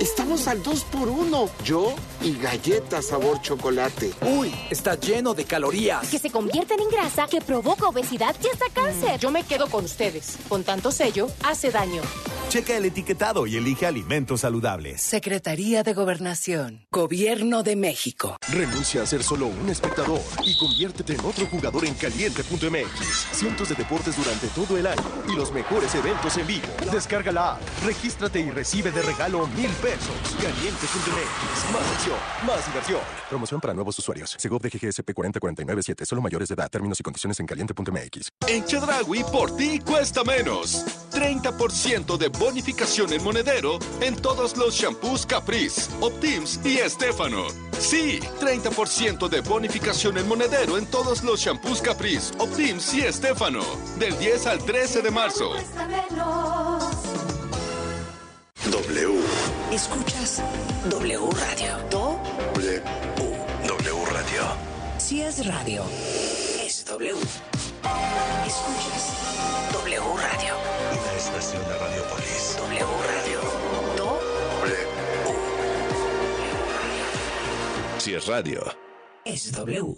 Estamos al 2 por 1 Yo y galletas sabor chocolate. Uy, está lleno de calorías. que se convierten en grasa, que provoca obesidad y hasta cáncer. Yo me quedo con ustedes. Con tanto sello, hace daño. Checa el etiquetado y elige alimentos saludables. Secretaría de Gobernación. Gobierno de México. Renuncia a ser solo un espectador y conviértete en otro jugador en caliente.mx. Cientos de deportes durante todo el año y los mejores eventos en vivo. Descarga la app, regístrate y recibe de regalo mil pesos. Caliente.mx. Más acción, más diversión. Promoción para nuevos usuarios. Segov de GGSP 40497. Solo mayores de edad. Términos y condiciones en caliente.mx. En Chedragui por ti cuesta menos. 30% de bonificación en monedero en todos los shampoos Caprice, Optims y Estefano. Sí, 30% de bonificación en monedero en todos los shampoos Caprice, Optims y Estefano. Del 10 al 13 de marzo. W. Escuchas W Radio. Do W. W Radio. si es radio, es W. Escuchas W Radio. Una estación de Radiopolis. W Radio. Do. Si es radio. Es W.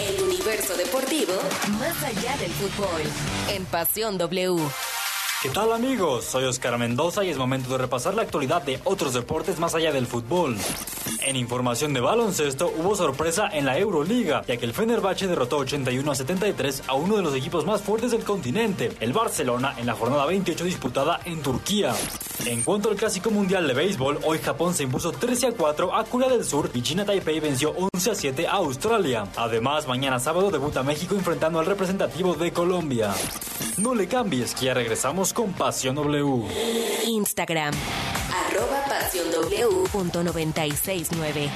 El universo deportivo más allá del fútbol. En Pasión W. ¿Qué tal amigos? Soy Oscar Mendoza y es momento de repasar la actualidad de otros deportes más allá del fútbol. En información de baloncesto hubo sorpresa en la Euroliga, ya que el Fenerbahce derrotó 81 a 73 a uno de los equipos más fuertes del continente, el Barcelona, en la jornada 28 disputada en Turquía. En cuanto al Clásico Mundial de Béisbol, hoy Japón se impuso 13 a 4 a Corea del Sur y China Taipei venció 11 a 7 a Australia. Además, mañana sábado debuta México enfrentando al representativo de Colombia. No le cambies, que ya regresamos con Pasión W. Instagram. Arroba Pasión W punto 969.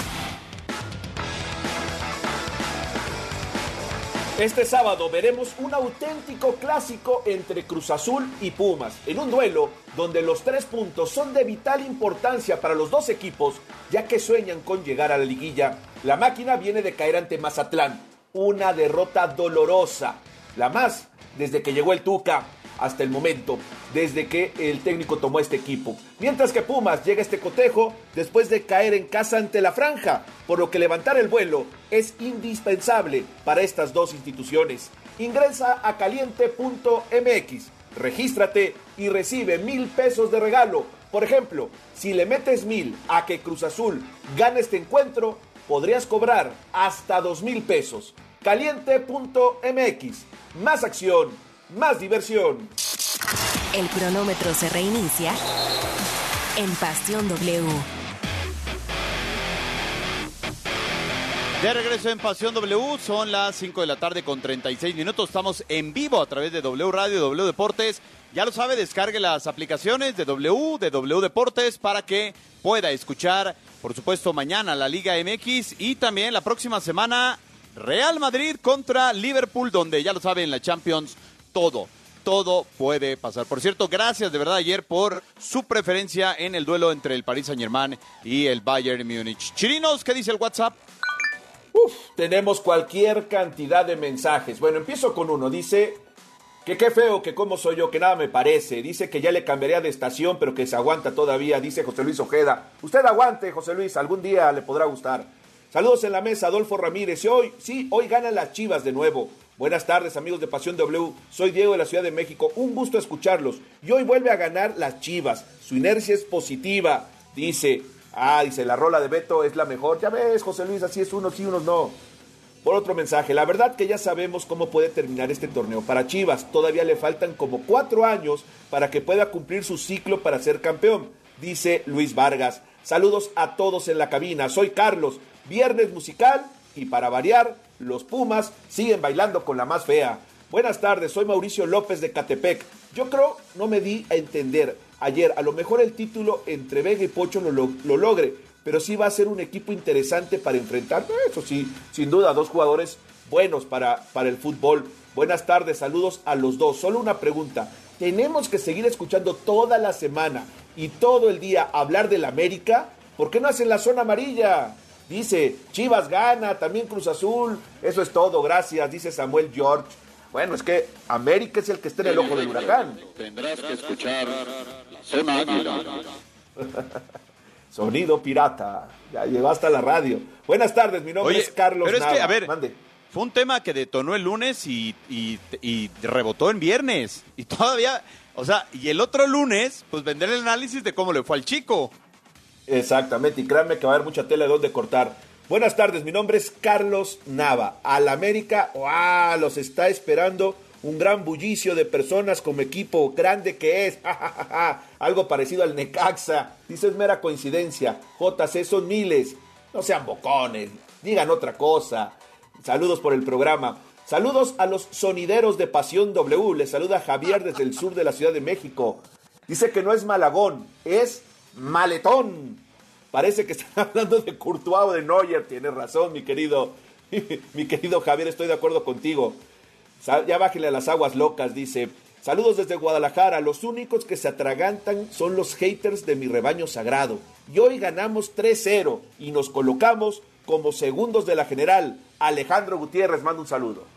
Este sábado veremos un auténtico clásico entre Cruz Azul y Pumas, en un duelo donde los tres puntos son de vital importancia para los dos equipos, ya que sueñan con llegar a la liguilla. La máquina viene de caer ante Mazatlán, una derrota dolorosa, la más desde que llegó el Tuca hasta el momento, desde que el técnico tomó este equipo. Mientras que Pumas llega a este cotejo después de caer en casa ante la franja, por lo que levantar el vuelo es indispensable para estas dos instituciones. Ingresa a caliente.mx, regístrate y recibe mil pesos de regalo. Por ejemplo, si le metes mil a que Cruz Azul gane este encuentro, podrías cobrar hasta dos mil pesos. Caliente.mx, más acción, más diversión. El cronómetro se reinicia en Pasión W. De regreso en Pasión W, son las 5 de la tarde con 36 minutos. Estamos en vivo a través de W Radio, W Deportes. Ya lo sabe, descargue las aplicaciones de W, de W Deportes, para que pueda escuchar, por supuesto, mañana la Liga MX y también la próxima semana Real Madrid contra Liverpool, donde ya lo sabe, en la Champions todo, todo puede pasar. Por cierto, gracias de verdad ayer por su preferencia en el duelo entre el Paris Saint Germain y el Bayern Múnich. Chirinos, ¿qué dice el WhatsApp? Uf, tenemos cualquier cantidad de mensajes. Bueno, empiezo con uno. Dice que qué feo, que cómo soy yo, que nada me parece. Dice que ya le cambiaría de estación, pero que se aguanta todavía. Dice José Luis Ojeda. Usted aguante, José Luis, algún día le podrá gustar. Saludos en la mesa, Adolfo Ramírez. Y hoy, sí, hoy ganan las chivas de nuevo. Buenas tardes, amigos de Pasión W. Soy Diego de la Ciudad de México. Un gusto escucharlos. Y hoy vuelve a ganar las chivas. Su inercia es positiva. Dice, ah, dice, la rola de Beto es la mejor. Ya ves, José Luis, así es unos sí, unos no. Por otro mensaje, la verdad que ya sabemos cómo puede terminar este torneo. Para Chivas todavía le faltan como cuatro años para que pueda cumplir su ciclo para ser campeón, dice Luis Vargas. Saludos a todos en la cabina. Soy Carlos. Viernes musical y para variar, los Pumas siguen bailando con la más fea. Buenas tardes, soy Mauricio López de Catepec. Yo creo, no me di a entender ayer, a lo mejor el título entre Vega y Pocho lo, lo, lo logre, pero sí va a ser un equipo interesante para enfrentar, eso sí, sin duda, dos jugadores buenos para, para el fútbol. Buenas tardes, saludos a los dos. Solo una pregunta, ¿tenemos que seguir escuchando toda la semana y todo el día hablar del América? ¿Por qué no hacen la zona amarilla? Dice, Chivas gana, también Cruz Azul. Eso es todo, gracias, dice Samuel George. Bueno, es que América es el que está en el ojo del huracán. Tendrás que escuchar la zona águila. (laughs) Sonido pirata. Ya llegó hasta la radio. Buenas tardes, mi nombre Oye, es Carlos pero es que, Nava. a ver, Mande. fue un tema que detonó el lunes y, y- y rebotó en viernes. Y todavía, o sea, y el otro lunes, pues vender el análisis de cómo le fue al chico. Exactamente, y créanme que va a haber mucha tela de dónde cortar. Buenas tardes, mi nombre es Carlos Nava. Al América, ¡guau! los está esperando un gran bullicio de personas como equipo grande que es. (laughs) Algo parecido al Necaxa. Dice es mera coincidencia. JC son miles. No sean bocones. Digan otra cosa. Saludos por el programa. Saludos a los sonideros de Pasión W. Les saluda Javier desde el sur de la Ciudad de México. Dice que no es Malagón, es Maletón. Parece que están (laughs) hablando de Courtois o de Neuer. Tienes razón, mi querido, (laughs) mi querido Javier, estoy de acuerdo contigo. Ya bájale a las aguas locas, dice. Saludos desde Guadalajara. Los únicos que se atragantan son los haters de mi rebaño sagrado. Y hoy ganamos 3-0 y nos colocamos como segundos de la general. Alejandro Gutiérrez manda un saludo.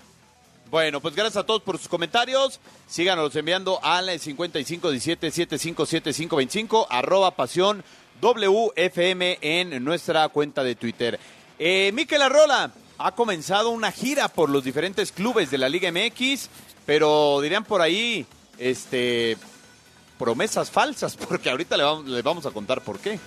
Bueno, pues gracias a todos por sus comentarios. Síganos enviando al 5517-757525, arroba pasión WFM en nuestra cuenta de Twitter. Eh, Miquel Arrola ha comenzado una gira por los diferentes clubes de la Liga MX, pero dirían por ahí, este, promesas falsas, (laughs) porque ahorita le vamos, le vamos a contar por qué.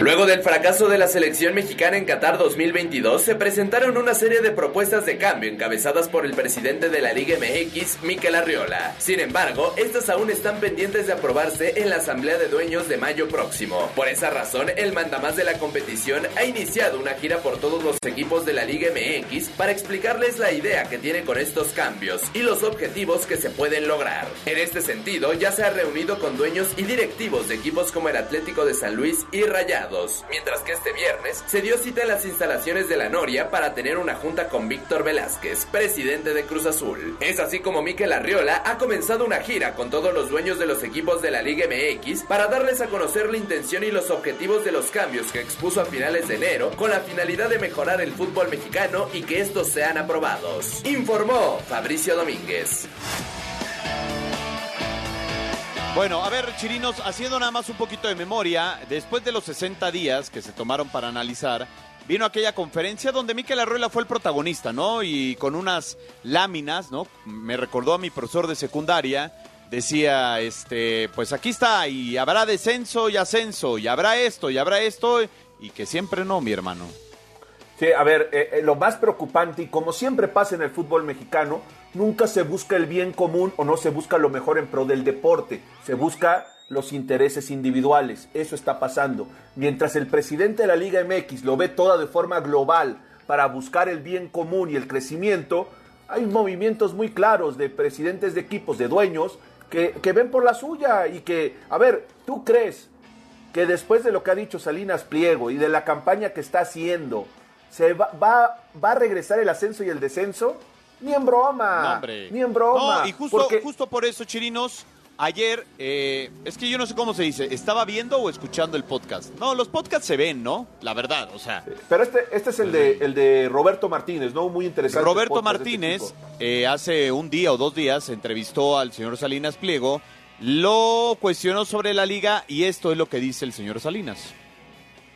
Luego del fracaso de la selección mexicana en Qatar 2022, se presentaron una serie de propuestas de cambio encabezadas por el presidente de la Liga MX, Miquel Arriola. Sin embargo, estas aún están pendientes de aprobarse en la Asamblea de Dueños de mayo próximo. Por esa razón, el mandamás de la competición ha iniciado una gira por todos los equipos de la Liga MX para explicarles la idea que tiene con estos cambios y los objetivos que se pueden lograr. En este sentido, ya se ha reunido con dueños y directivos de equipos como el Atlético de San Luis y Rayados, mientras que este viernes se dio cita en las instalaciones de la Noria para tener una junta con Víctor Velázquez, presidente de Cruz Azul. Es así como Miquel Arriola ha comenzado una gira con todos los dueños de los equipos de la Liga MX para darles a conocer la intención y los objetivos de los cambios que expuso a finales de enero con la finalidad de mejorar el fútbol mexicano y que estos sean aprobados. Informó Fabricio Domínguez. Bueno, a ver, Chirinos, haciendo nada más un poquito de memoria, después de los 60 días que se tomaron para analizar, vino aquella conferencia donde Miquel Arruela fue el protagonista, ¿no? Y con unas láminas, ¿no? Me recordó a mi profesor de secundaria, decía, este, pues aquí está, y habrá descenso y ascenso, y habrá esto, y habrá esto, y que siempre no, mi hermano. Sí, a ver, eh, eh, lo más preocupante, y como siempre pasa en el fútbol mexicano, nunca se busca el bien común o no se busca lo mejor en pro del deporte, se busca los intereses individuales. Eso está pasando. Mientras el presidente de la Liga MX lo ve toda de forma global para buscar el bien común y el crecimiento, hay movimientos muy claros de presidentes de equipos, de dueños, que, que ven por la suya y que, a ver, ¿tú crees que después de lo que ha dicho Salinas Pliego y de la campaña que está haciendo, se va, va, va a regresar el ascenso y el descenso? Ni en broma. No. Ni en broma. No, y justo, Porque- justo por eso, Chirinos, ayer, eh, es que yo no sé cómo se dice, ¿estaba viendo o escuchando el podcast? No, los podcasts se ven, ¿no? La verdad, o sea. Pero este, este es el de, el de Roberto Martínez, ¿no? Muy interesante. Roberto este Martínez eh, hace un día o dos días entrevistó al señor Salinas Pliego, lo cuestionó sobre la liga y esto es lo que dice el señor Salinas.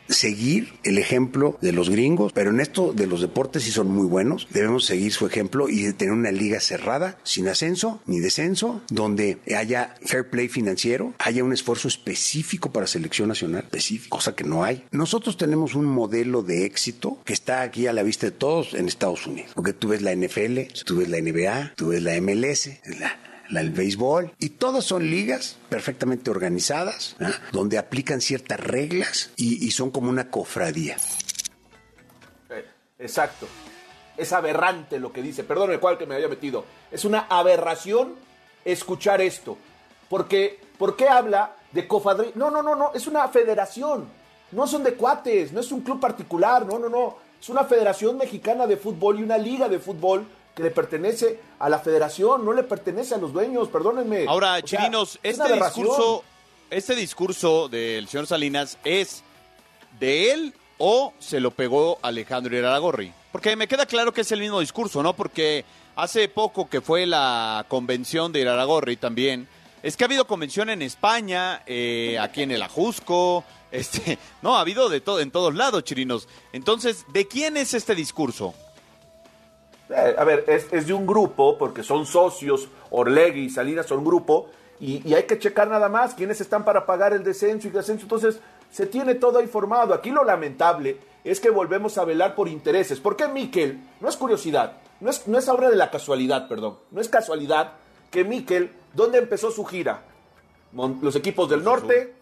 Seguir el ejemplo de los gringos, pero en esto de los deportes sí son muy buenos. Debemos seguir su ejemplo y tener una liga cerrada, sin ascenso ni descenso, donde haya fair play financiero, haya un esfuerzo específico para selección nacional, específico, cosa que no hay. Nosotros tenemos un modelo de éxito que está aquí a la vista de todos en Estados Unidos, porque tú ves la NFL, tú ves la NBA, tú ves la MLS, la la del béisbol, y todas son ligas perfectamente organizadas, ¿ah? donde aplican ciertas reglas y, y son como una cofradía. Eh, exacto. Es aberrante lo que dice. Perdón cual que me haya metido. Es una aberración escuchar esto. Porque, ¿por qué habla de cofradía? No, no, no, no. Es una federación. No son de cuates. No es un club particular. No, no, no. Es una federación mexicana de fútbol y una liga de fútbol que le pertenece a la federación. No le pertenece a los dueños. Perdónenme. Ahora, O Chirinos, este discurso, este discurso del señor Salinas es de él o se lo pegó Alejandro Iraragorri. Porque me queda claro que es el mismo discurso, ¿no? Porque hace poco que fue la convención de Iraragorri también, es que ha habido convención en España, eh, aquí en el Ajusco, este, (laughs) no, ha habido de todo, en todos lados, Chirinos. Entonces, ¿de quién es este discurso? Eh, a ver, es, es de un grupo, porque son socios, Orlegui y Salinas son un grupo, y, y hay que checar nada más quiénes están para pagar el descenso y el ascenso. Entonces, se tiene todo ahí formado. Aquí lo lamentable es que volvemos a velar por intereses. ¿Por qué Miquel? No es curiosidad, no es, no es obra de la casualidad, perdón. No es casualidad que Miquel, ¿dónde empezó su gira? Mon- los equipos del norte,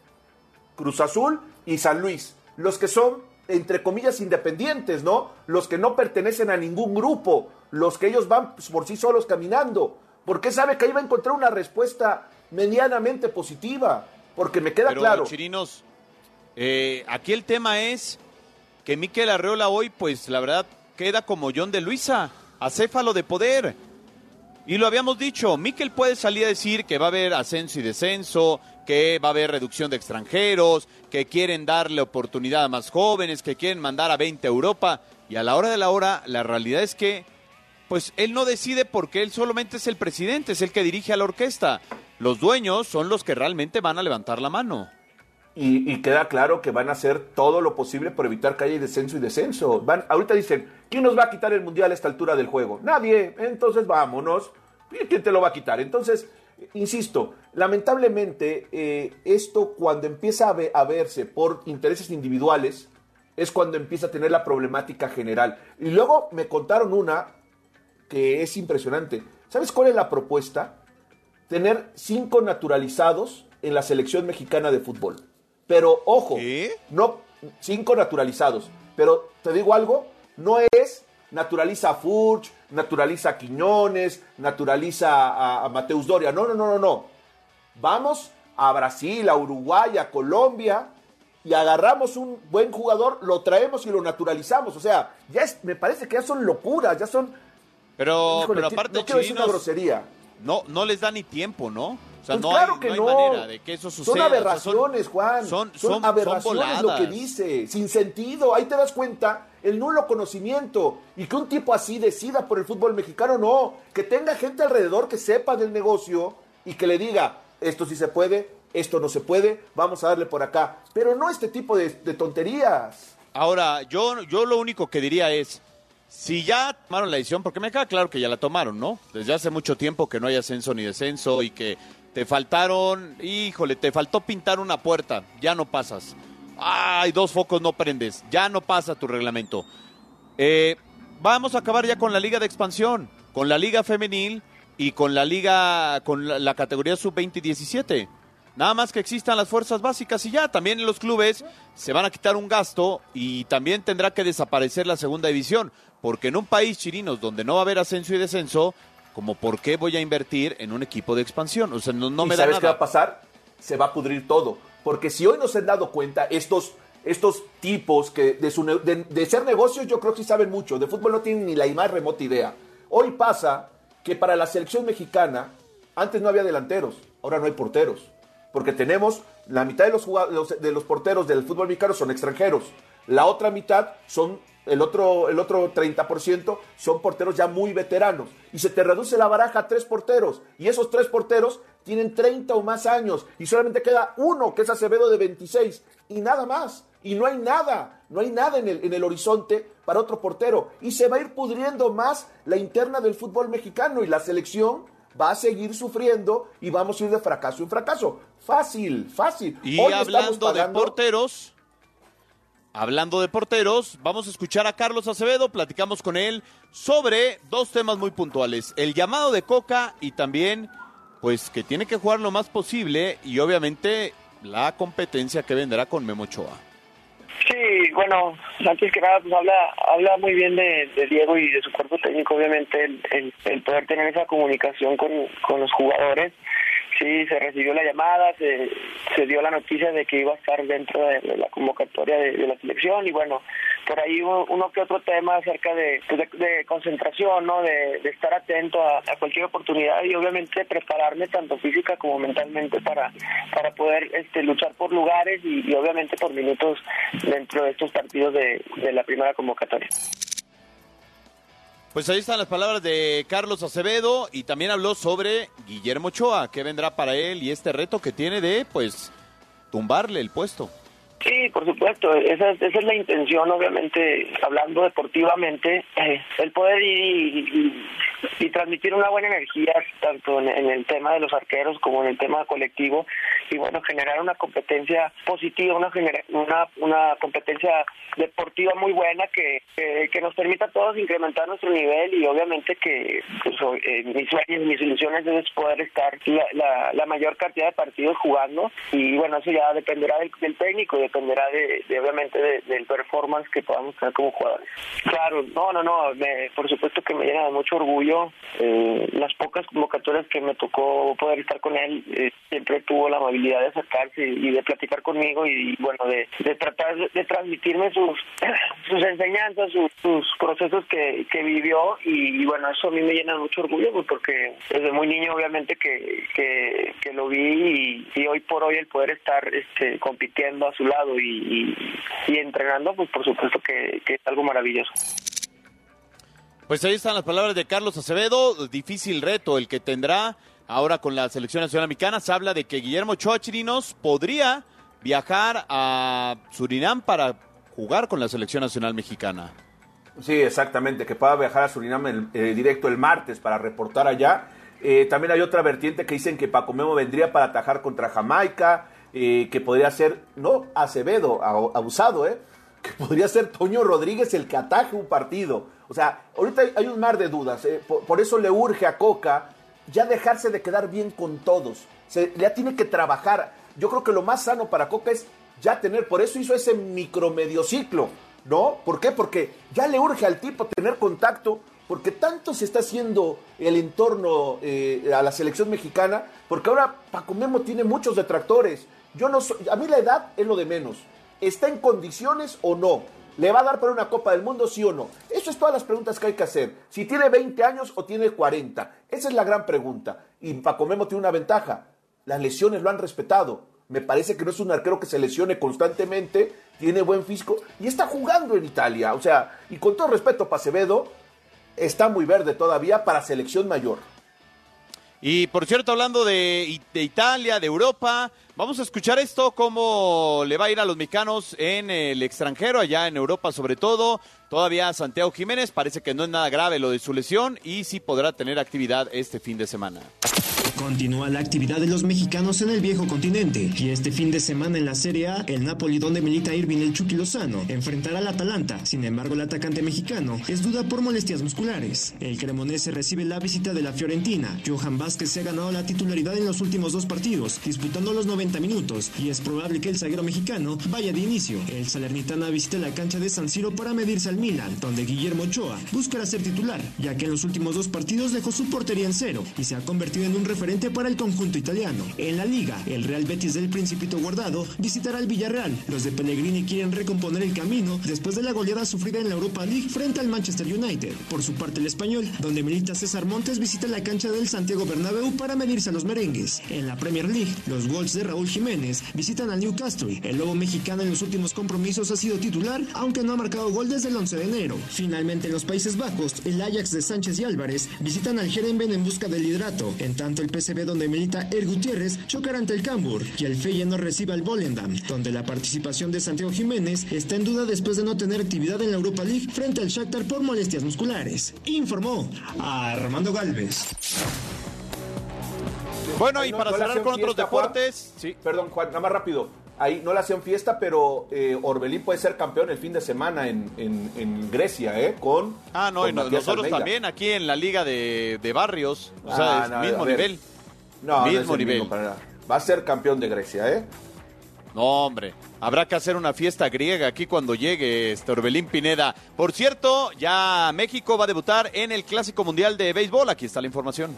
Cruz Azul y San Luis. Los que son, entre comillas, independientes, ¿no? Los que no pertenecen a ningún grupo. Los que ellos van por sí solos caminando. Porque sabe que ahí va a encontrar una respuesta medianamente positiva. Porque me queda Pero, claro. Chirinos, eh, aquí el tema es que Miquel Arreola hoy, pues la verdad, queda como John de Luisa, acéfalo de poder. Y lo habíamos dicho, Miquel puede salir a decir que va a haber ascenso y descenso, que va a haber reducción de extranjeros, que quieren darle oportunidad a más jóvenes, que quieren mandar a 20 a Europa. Y a la hora de la hora, la realidad es que, pues él no decide porque él solamente es el presidente, es el que dirige a la orquesta. Los dueños son los que realmente van a levantar la mano. Y, queda claro que van a hacer todo lo posible por evitar que haya descenso y descenso. Van, ahorita dicen, ¿quién nos va a quitar el mundial a esta altura del juego? Nadie. Entonces vámonos. ¿Y ¿Quién te lo va a quitar? Entonces, insisto, lamentablemente eh, esto cuando empieza a, ve- a verse por intereses individuales es cuando empieza a tener la problemática general. Y luego me contaron una que es impresionante. ¿Sabes cuál es la propuesta? Tener cinco naturalizados en la selección mexicana de fútbol. Pero ojo, no cinco naturalizados. Pero te digo algo, no es naturaliza a Furch, naturaliza a Quiñones, naturaliza a, a Mateus Doria. No, no, no, no, no. Vamos a Brasil, a Uruguay, a Colombia y agarramos un buen jugador, lo traemos y lo naturalizamos. O sea, ya es, me parece que ya son locuras, ya son. Pero, Híjole, pero aparte, no decir una Chirinos, grosería. No, no les da ni tiempo, ¿no? O sea, Pues no, claro hay, que no hay manera de que eso suceda. Son O sea, aberraciones, Juan. Son, Son, aberraciones lo que dice. Sin sentido. Ahí te das cuenta el nulo conocimiento. Y que un tipo así decida por el fútbol mexicano, no. Que tenga gente alrededor que sepa del negocio y que le diga, esto sí se puede, esto no se puede, vamos a darle por acá. Pero no este tipo de, tonterías. Ahora, yo, yo lo único que diría es, si ya tomaron la decisión, porque me queda claro que ya la tomaron, ¿no? Desde hace mucho tiempo que no hay ascenso ni descenso y que te faltaron, híjole, te faltó pintar una puerta, ya no pasas. Ay, dos focos no prendes, ya no pasa tu reglamento. Eh, vamos a acabar ya con la liga de expansión, con la liga femenil y con la liga, con la, la categoría sub-20 y 17. Nada más que existan las fuerzas básicas y ya, también los clubes se van a quitar un gasto y también tendrá que desaparecer la segunda división, porque en un país chirinos donde no va a haber ascenso y descenso, como por qué voy a invertir en un equipo de expansión, o sea, no, no ¿Y me da sabes qué va a pasar? Se va a pudrir todo. Porque si hoy no se han dado cuenta, estos, estos tipos que de, su de ser negocios yo creo que sí saben mucho. De fútbol no tienen ni la más remota idea. Hoy pasa que para la selección mexicana, antes no había delanteros, ahora no hay porteros. Porque tenemos la mitad de los, de los porteros del fútbol mexicano son extranjeros. La otra mitad son, el otro, el otro 30% son porteros ya muy veteranos. Y se te reduce la baraja a tres porteros. Y esos tres porteros tienen 30 o más años. Y solamente queda uno, que es Acevedo de 26. Y nada más. Y no hay nada. No hay nada en el, en el horizonte para otro portero. Y se va a ir pudriendo más la interna del fútbol mexicano. Y la selección va a seguir sufriendo y vamos a ir de fracaso en fracaso. Fácil, fácil. Y Hoy hablando de porteros, hablando de porteros, vamos a escuchar a Carlos Acevedo, platicamos con él sobre dos temas muy puntuales, el llamado de Coca y también pues que tiene que jugar lo más posible y obviamente la competencia que vendrá con Memo Ochoa. Sí, bueno, antes que nada, pues habla, habla muy bien de, Diego y de su cuerpo técnico, obviamente, el, el, el poder tener esa comunicación con, con los jugadores. Sí, se recibió la llamada, se, se dio la noticia de que iba a estar dentro de, la convocatoria de, de la selección y bueno, por ahí hubo uno que otro tema acerca de, pues, de, concentración, ¿no? De, estar atento a, cualquier oportunidad y obviamente prepararme tanto física como mentalmente para, para poder este, luchar por lugares y, y obviamente por minutos dentro de estos partidos de la primera convocatoria. Pues ahí están las palabras de Carlos Acevedo y también habló sobre Guillermo Ochoa, que vendrá para él y este reto que tiene de pues tumbarle el puesto. Sí, por supuesto, esa, es- esa es la intención, obviamente, hablando deportivamente, eh, el poder ir y, y- transmitir una buena energía, tanto en, el tema de los arqueros como en el tema colectivo, y bueno, generar una competencia positiva, una, genera- una, una competencia deportiva muy buena que, que, nos permita a todos incrementar nuestro nivel y obviamente que pues, eh, mis sueños, mis ilusiones es poder estar la, la, la mayor cantidad de partidos jugando y bueno, eso ya dependerá del, técnico dependerá de, obviamente de- del performance que podamos tener como jugadores. Claro, no, no, no, me- por supuesto que me llena de mucho orgullo. Eh, las pocas convocatorias que me tocó poder estar con él, eh, siempre tuvo la amabilidad de acercarse y, de platicar conmigo y, bueno, de, tratar de, transmitirme (clears throat) sus, enseñanzas, sus, procesos que, vivió y, bueno, eso a mí me llena de mucho orgullo pues, porque desde muy niño obviamente que, que, lo vi y, y hoy por hoy el poder estar este, compitiendo a su lado y, y, y entrenando, pues por supuesto que, que es algo maravilloso. Pues ahí están las palabras de Carlos Acevedo. Difícil reto el que tendrá ahora con la selección nacional mexicana. Se habla de que Guillermo Ochoa Chirinos podría viajar a Surinam para jugar con la selección nacional mexicana. Sí, exactamente, que pueda viajar a Surinam el- eh, directo el martes para reportar allá. Eh, también hay otra vertiente que dicen que Paco Memo vendría para atajar contra Jamaica, que podría ser, no Acevedo, abusado, ¿eh? (laughs) que podría ser Toño Rodríguez el que ataje un partido. O sea, ahorita hay, un mar de dudas, ¿eh? por, eso le urge a Coca ya dejarse de quedar bien con todos. Se, ya tiene que trabajar. Yo creo que lo más sano para Coca es ya tener, por eso hizo ese micromediociclo, ¿no? ¿Por qué? Porque ya le urge al tipo tener contacto, porque tanto se está haciendo el entorno eh, a la selección mexicana, porque ahora Paco Memo tiene muchos detractores. Yo no soy- a mí la edad es lo de menos. ¿Está en condiciones o no? ¿Le va a dar para una Copa del Mundo, sí o no? Eso es todas las preguntas que hay que hacer. Si tiene 20 años o tiene 40. Esa es la gran pregunta. Y Paco Memo tiene una ventaja. Las lesiones lo han respetado. Me parece que no es un arquero que se lesione constantemente, tiene buen físico y está jugando en Italia. O sea, y con todo respeto para Acevedo, está muy verde todavía para selección mayor. Y por cierto, hablando de, Italia, de Europa, vamos a escuchar esto, cómo le va a ir a los mexicanos en el extranjero, allá en Europa sobre todo. Todavía Santiago Jiménez, parece que no es nada grave lo de su lesión y sí podrá tener actividad este fin de semana. Continúa la actividad de los mexicanos en el viejo continente y este fin de semana en la Serie A, el Napoli donde milita Irving el Chucky Lozano enfrentará al Atalanta. Sin embargo, el atacante mexicano es duda por molestias musculares. El cremonese recibe la visita de la Fiorentina. Johan Vázquez se ha ganado la titularidad en los últimos dos partidos, disputando los 90 minutos y es probable que el zaguero mexicano vaya de inicio. El Salernitana visita la cancha de San Siro para medirse al Milan, donde Guillermo Ochoa buscará ser titular, ya que en los últimos dos partidos dejó su portería en cero y se ha convertido en un referente para el conjunto italiano. En la liga, el Real Betis del Principito Guardado visitará al Villarreal. Los de Pellegrini quieren recomponer el camino después de la goleada sufrida en la Europa League frente al Manchester United. Por su parte, el español, donde milita César Montes, visita la cancha del Santiago Bernabéu para medirse a los merengues. En la Premier League, los Wolves de Raúl Jiménez visitan al Newcastle. El lobo mexicano en los últimos compromisos ha sido titular, aunque no ha marcado gol desde el 11 de enero. Finalmente, en los Países Bajos, el Ajax de Sánchez y Álvarez visitan al Herenven en busca del hidrato. En tanto, el PSV donde milita Er Gutiérrez chocará ante el Cambur y el Feyenoord recibe al Volendam, donde la participación de Santiago Jiménez está en duda después de no tener actividad en la Europa League frente al Shakhtar por molestias musculares. Informó Armando Galvez. Bueno, y para cerrar con otros deportes, sí. Perdón, Juan, nada más rápido. Ahí no le hacían fiesta, pero eh, Orbelín puede ser campeón el fin de semana en, en- en Grecia, ¿eh? Con. Ah, no, con y no- nosotros Almeida. también aquí en la liga de, de barrios, o Ah, sea, es no, mismo nivel. No, no es mismo el nivel. mismo. Va a ser campeón de Grecia, ¿eh? No, hombre, habrá que hacer una fiesta griega aquí cuando llegue este Orbelín Pineda. Por cierto, ya México va a debutar en el Clásico Mundial de Béisbol. Aquí está la información.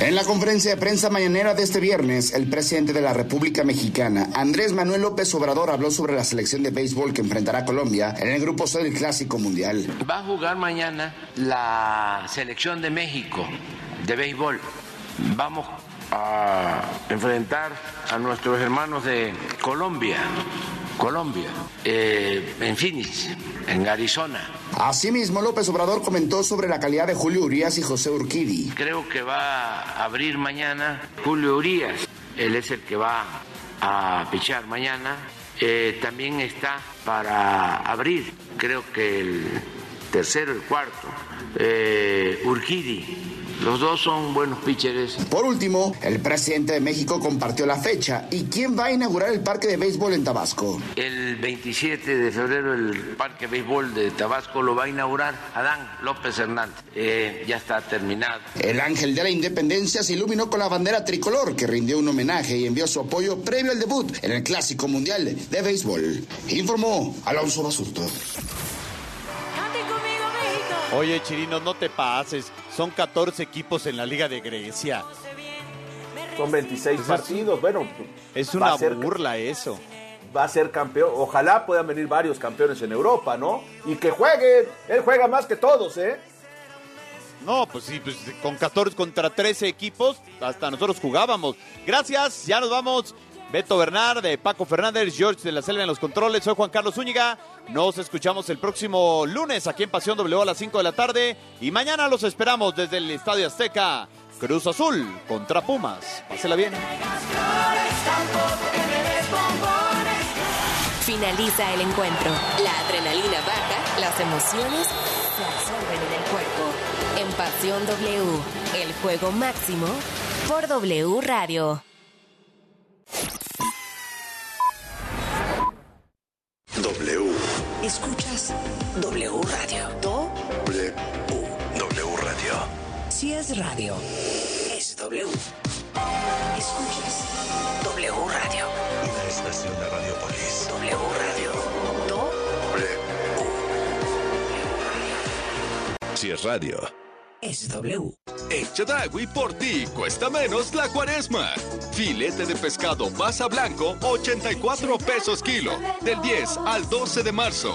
En la conferencia de prensa mañanera de este viernes, el presidente de la República Mexicana, Andrés Manuel López Obrador, habló sobre la selección de béisbol que enfrentará a Colombia en el grupo C del Clásico Mundial. Va a jugar mañana la selección de México de béisbol. Vamos a enfrentar a nuestros hermanos de Colombia, Colombia, eh, en Phoenix, en Arizona. Asimismo, López Obrador comentó sobre la calidad de Julio Urias y José Urquidi. Creo que va a abrir mañana Julio Urias. Él es el que va a pichar mañana. Eh, también está para abrir, creo que el tercero, el cuarto, eh, Urquidi. Los dos son buenos pitchers. Por último, el presidente de México compartió la fecha y quién va a inaugurar el parque de béisbol en Tabasco. El 27 de febrero el parque de béisbol de Tabasco lo va a inaugurar Adán López Hernández. Eh, ya está terminado. El ángel de la independencia se iluminó con la bandera tricolor que rindió un homenaje y envió su apoyo previo al debut en el Clásico Mundial de Béisbol. Informó Alonso Basurto. Oye, Chirino, no te pases. Son 14 equipos en la Liga de Grecia. Son 26 partidos. Bueno, es una ser- burla eso. Va a ser campeón. Ojalá puedan venir varios campeones en Europa, ¿no? Y que jueguen. Él juega más que todos, ¿eh? No, pues sí, pues con 14 contra 13 equipos, hasta nosotros jugábamos. Gracias, ya nos vamos. Beto Bernard, de Paco Fernández, George de la Selva en los controles. Soy Juan Carlos Zúñiga. Nos escuchamos el próximo lunes aquí en Pasión W a las 5 de la tarde. Y mañana los esperamos desde el Estadio Azteca. Cruz Azul contra Pumas. Pásela bien. Finaliza el encuentro. La adrenalina baja, las emociones se absorben en el cuerpo. En Pasión W, el juego máximo por W Radio. Escuchas W Radio. Do, W. W Radio. si es radio, es W. Escuchas W Radio. Una estación de Radiopolis. W Radio. Do, Si es radio. Es W. En Chedragui por ti cuesta menos la cuaresma. Filete de pescado basa blanco, 84 pesos kilo. Del 10 al 12 de marzo.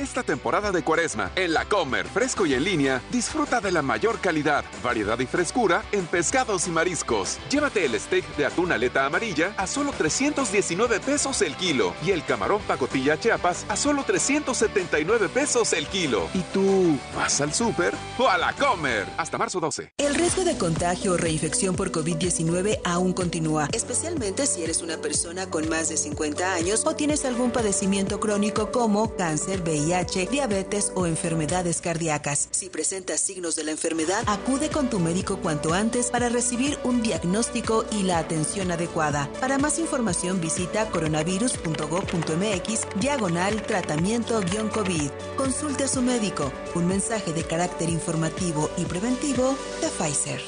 Esta temporada de cuaresma, en la Comer, fresco y en línea, disfruta de la mayor calidad, variedad y frescura en pescados y mariscos. Llévate el steak de atún aleta amarilla a solo 319 pesos el kilo y el camarón pacotilla chiapas a solo 379 pesos el kilo. ¿Y tú vas al súper o a la Comer? Hasta marzo 12. El riesgo de contagio o reinfección por COVID-19 aún continúa, especialmente si eres una persona con más de 50 años o tienes algún padecimiento crónico como cáncer, VIH, diabetes o enfermedades cardíacas. Si presentas signos de la enfermedad, acude con tu médico cuanto antes para recibir un diagnóstico y la atención adecuada. Para más información visita coronavirus.gov.mx diagonal tratamiento-COVID. Consulte a su médico. Un mensaje de carácter informativo y preventivo de Pfizer.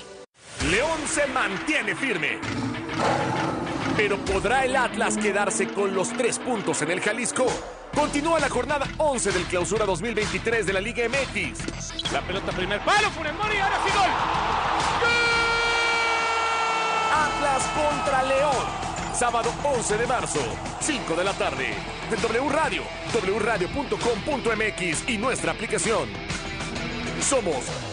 León se mantiene firme. Pero ¿podrá el Atlas quedarse con los tres puntos en el Jalisco? Continúa la jornada 11 del clausura 2023 de la Liga MX. La pelota primer palo, Funes Mori, ahora sí gol. Atlas contra León. Sábado 11 de marzo, 5 de la tarde. De W Radio, wradio.com.mx y nuestra aplicación. Somos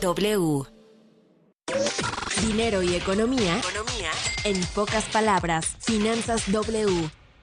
W. Dinero y economía. Economía. En pocas palabras, Finanzas W.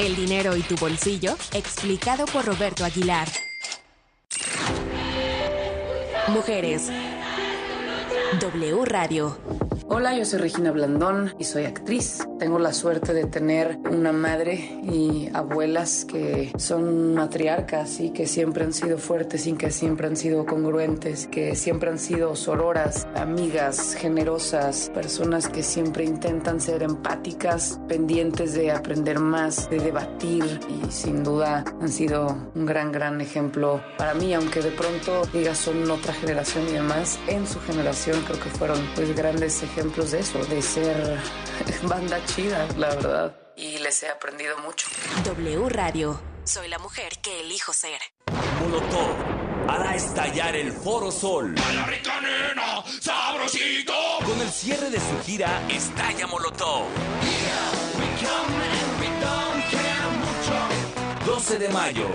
El dinero y tu bolsillo, explicado por Roberto Aguilar. Mujeres. W Radio. Hola, yo soy Regina Blandón y soy actriz. Tengo la suerte de tener una madre y abuelas que son matriarcas y que siempre han sido fuertes y que siempre han sido congruentes, que siempre han sido sororas, amigas, generosas, personas que siempre intentan ser empáticas, pendientes de aprender más, de debatir y sin duda han sido un gran, gran ejemplo para mí, aunque de pronto digas son otra generación y demás, en su generación creo que fueron pues grandes ejemplos ejemplos de eso, de ser (laughs) banda chida, la verdad. Y les he aprendido mucho. W Radio. Soy la mujer que elijo ser. Molotov hará estallar el Foro Sol. la rica nena, sabrosito. Con el cierre de su gira Estalla Molotov. 12 de mayo.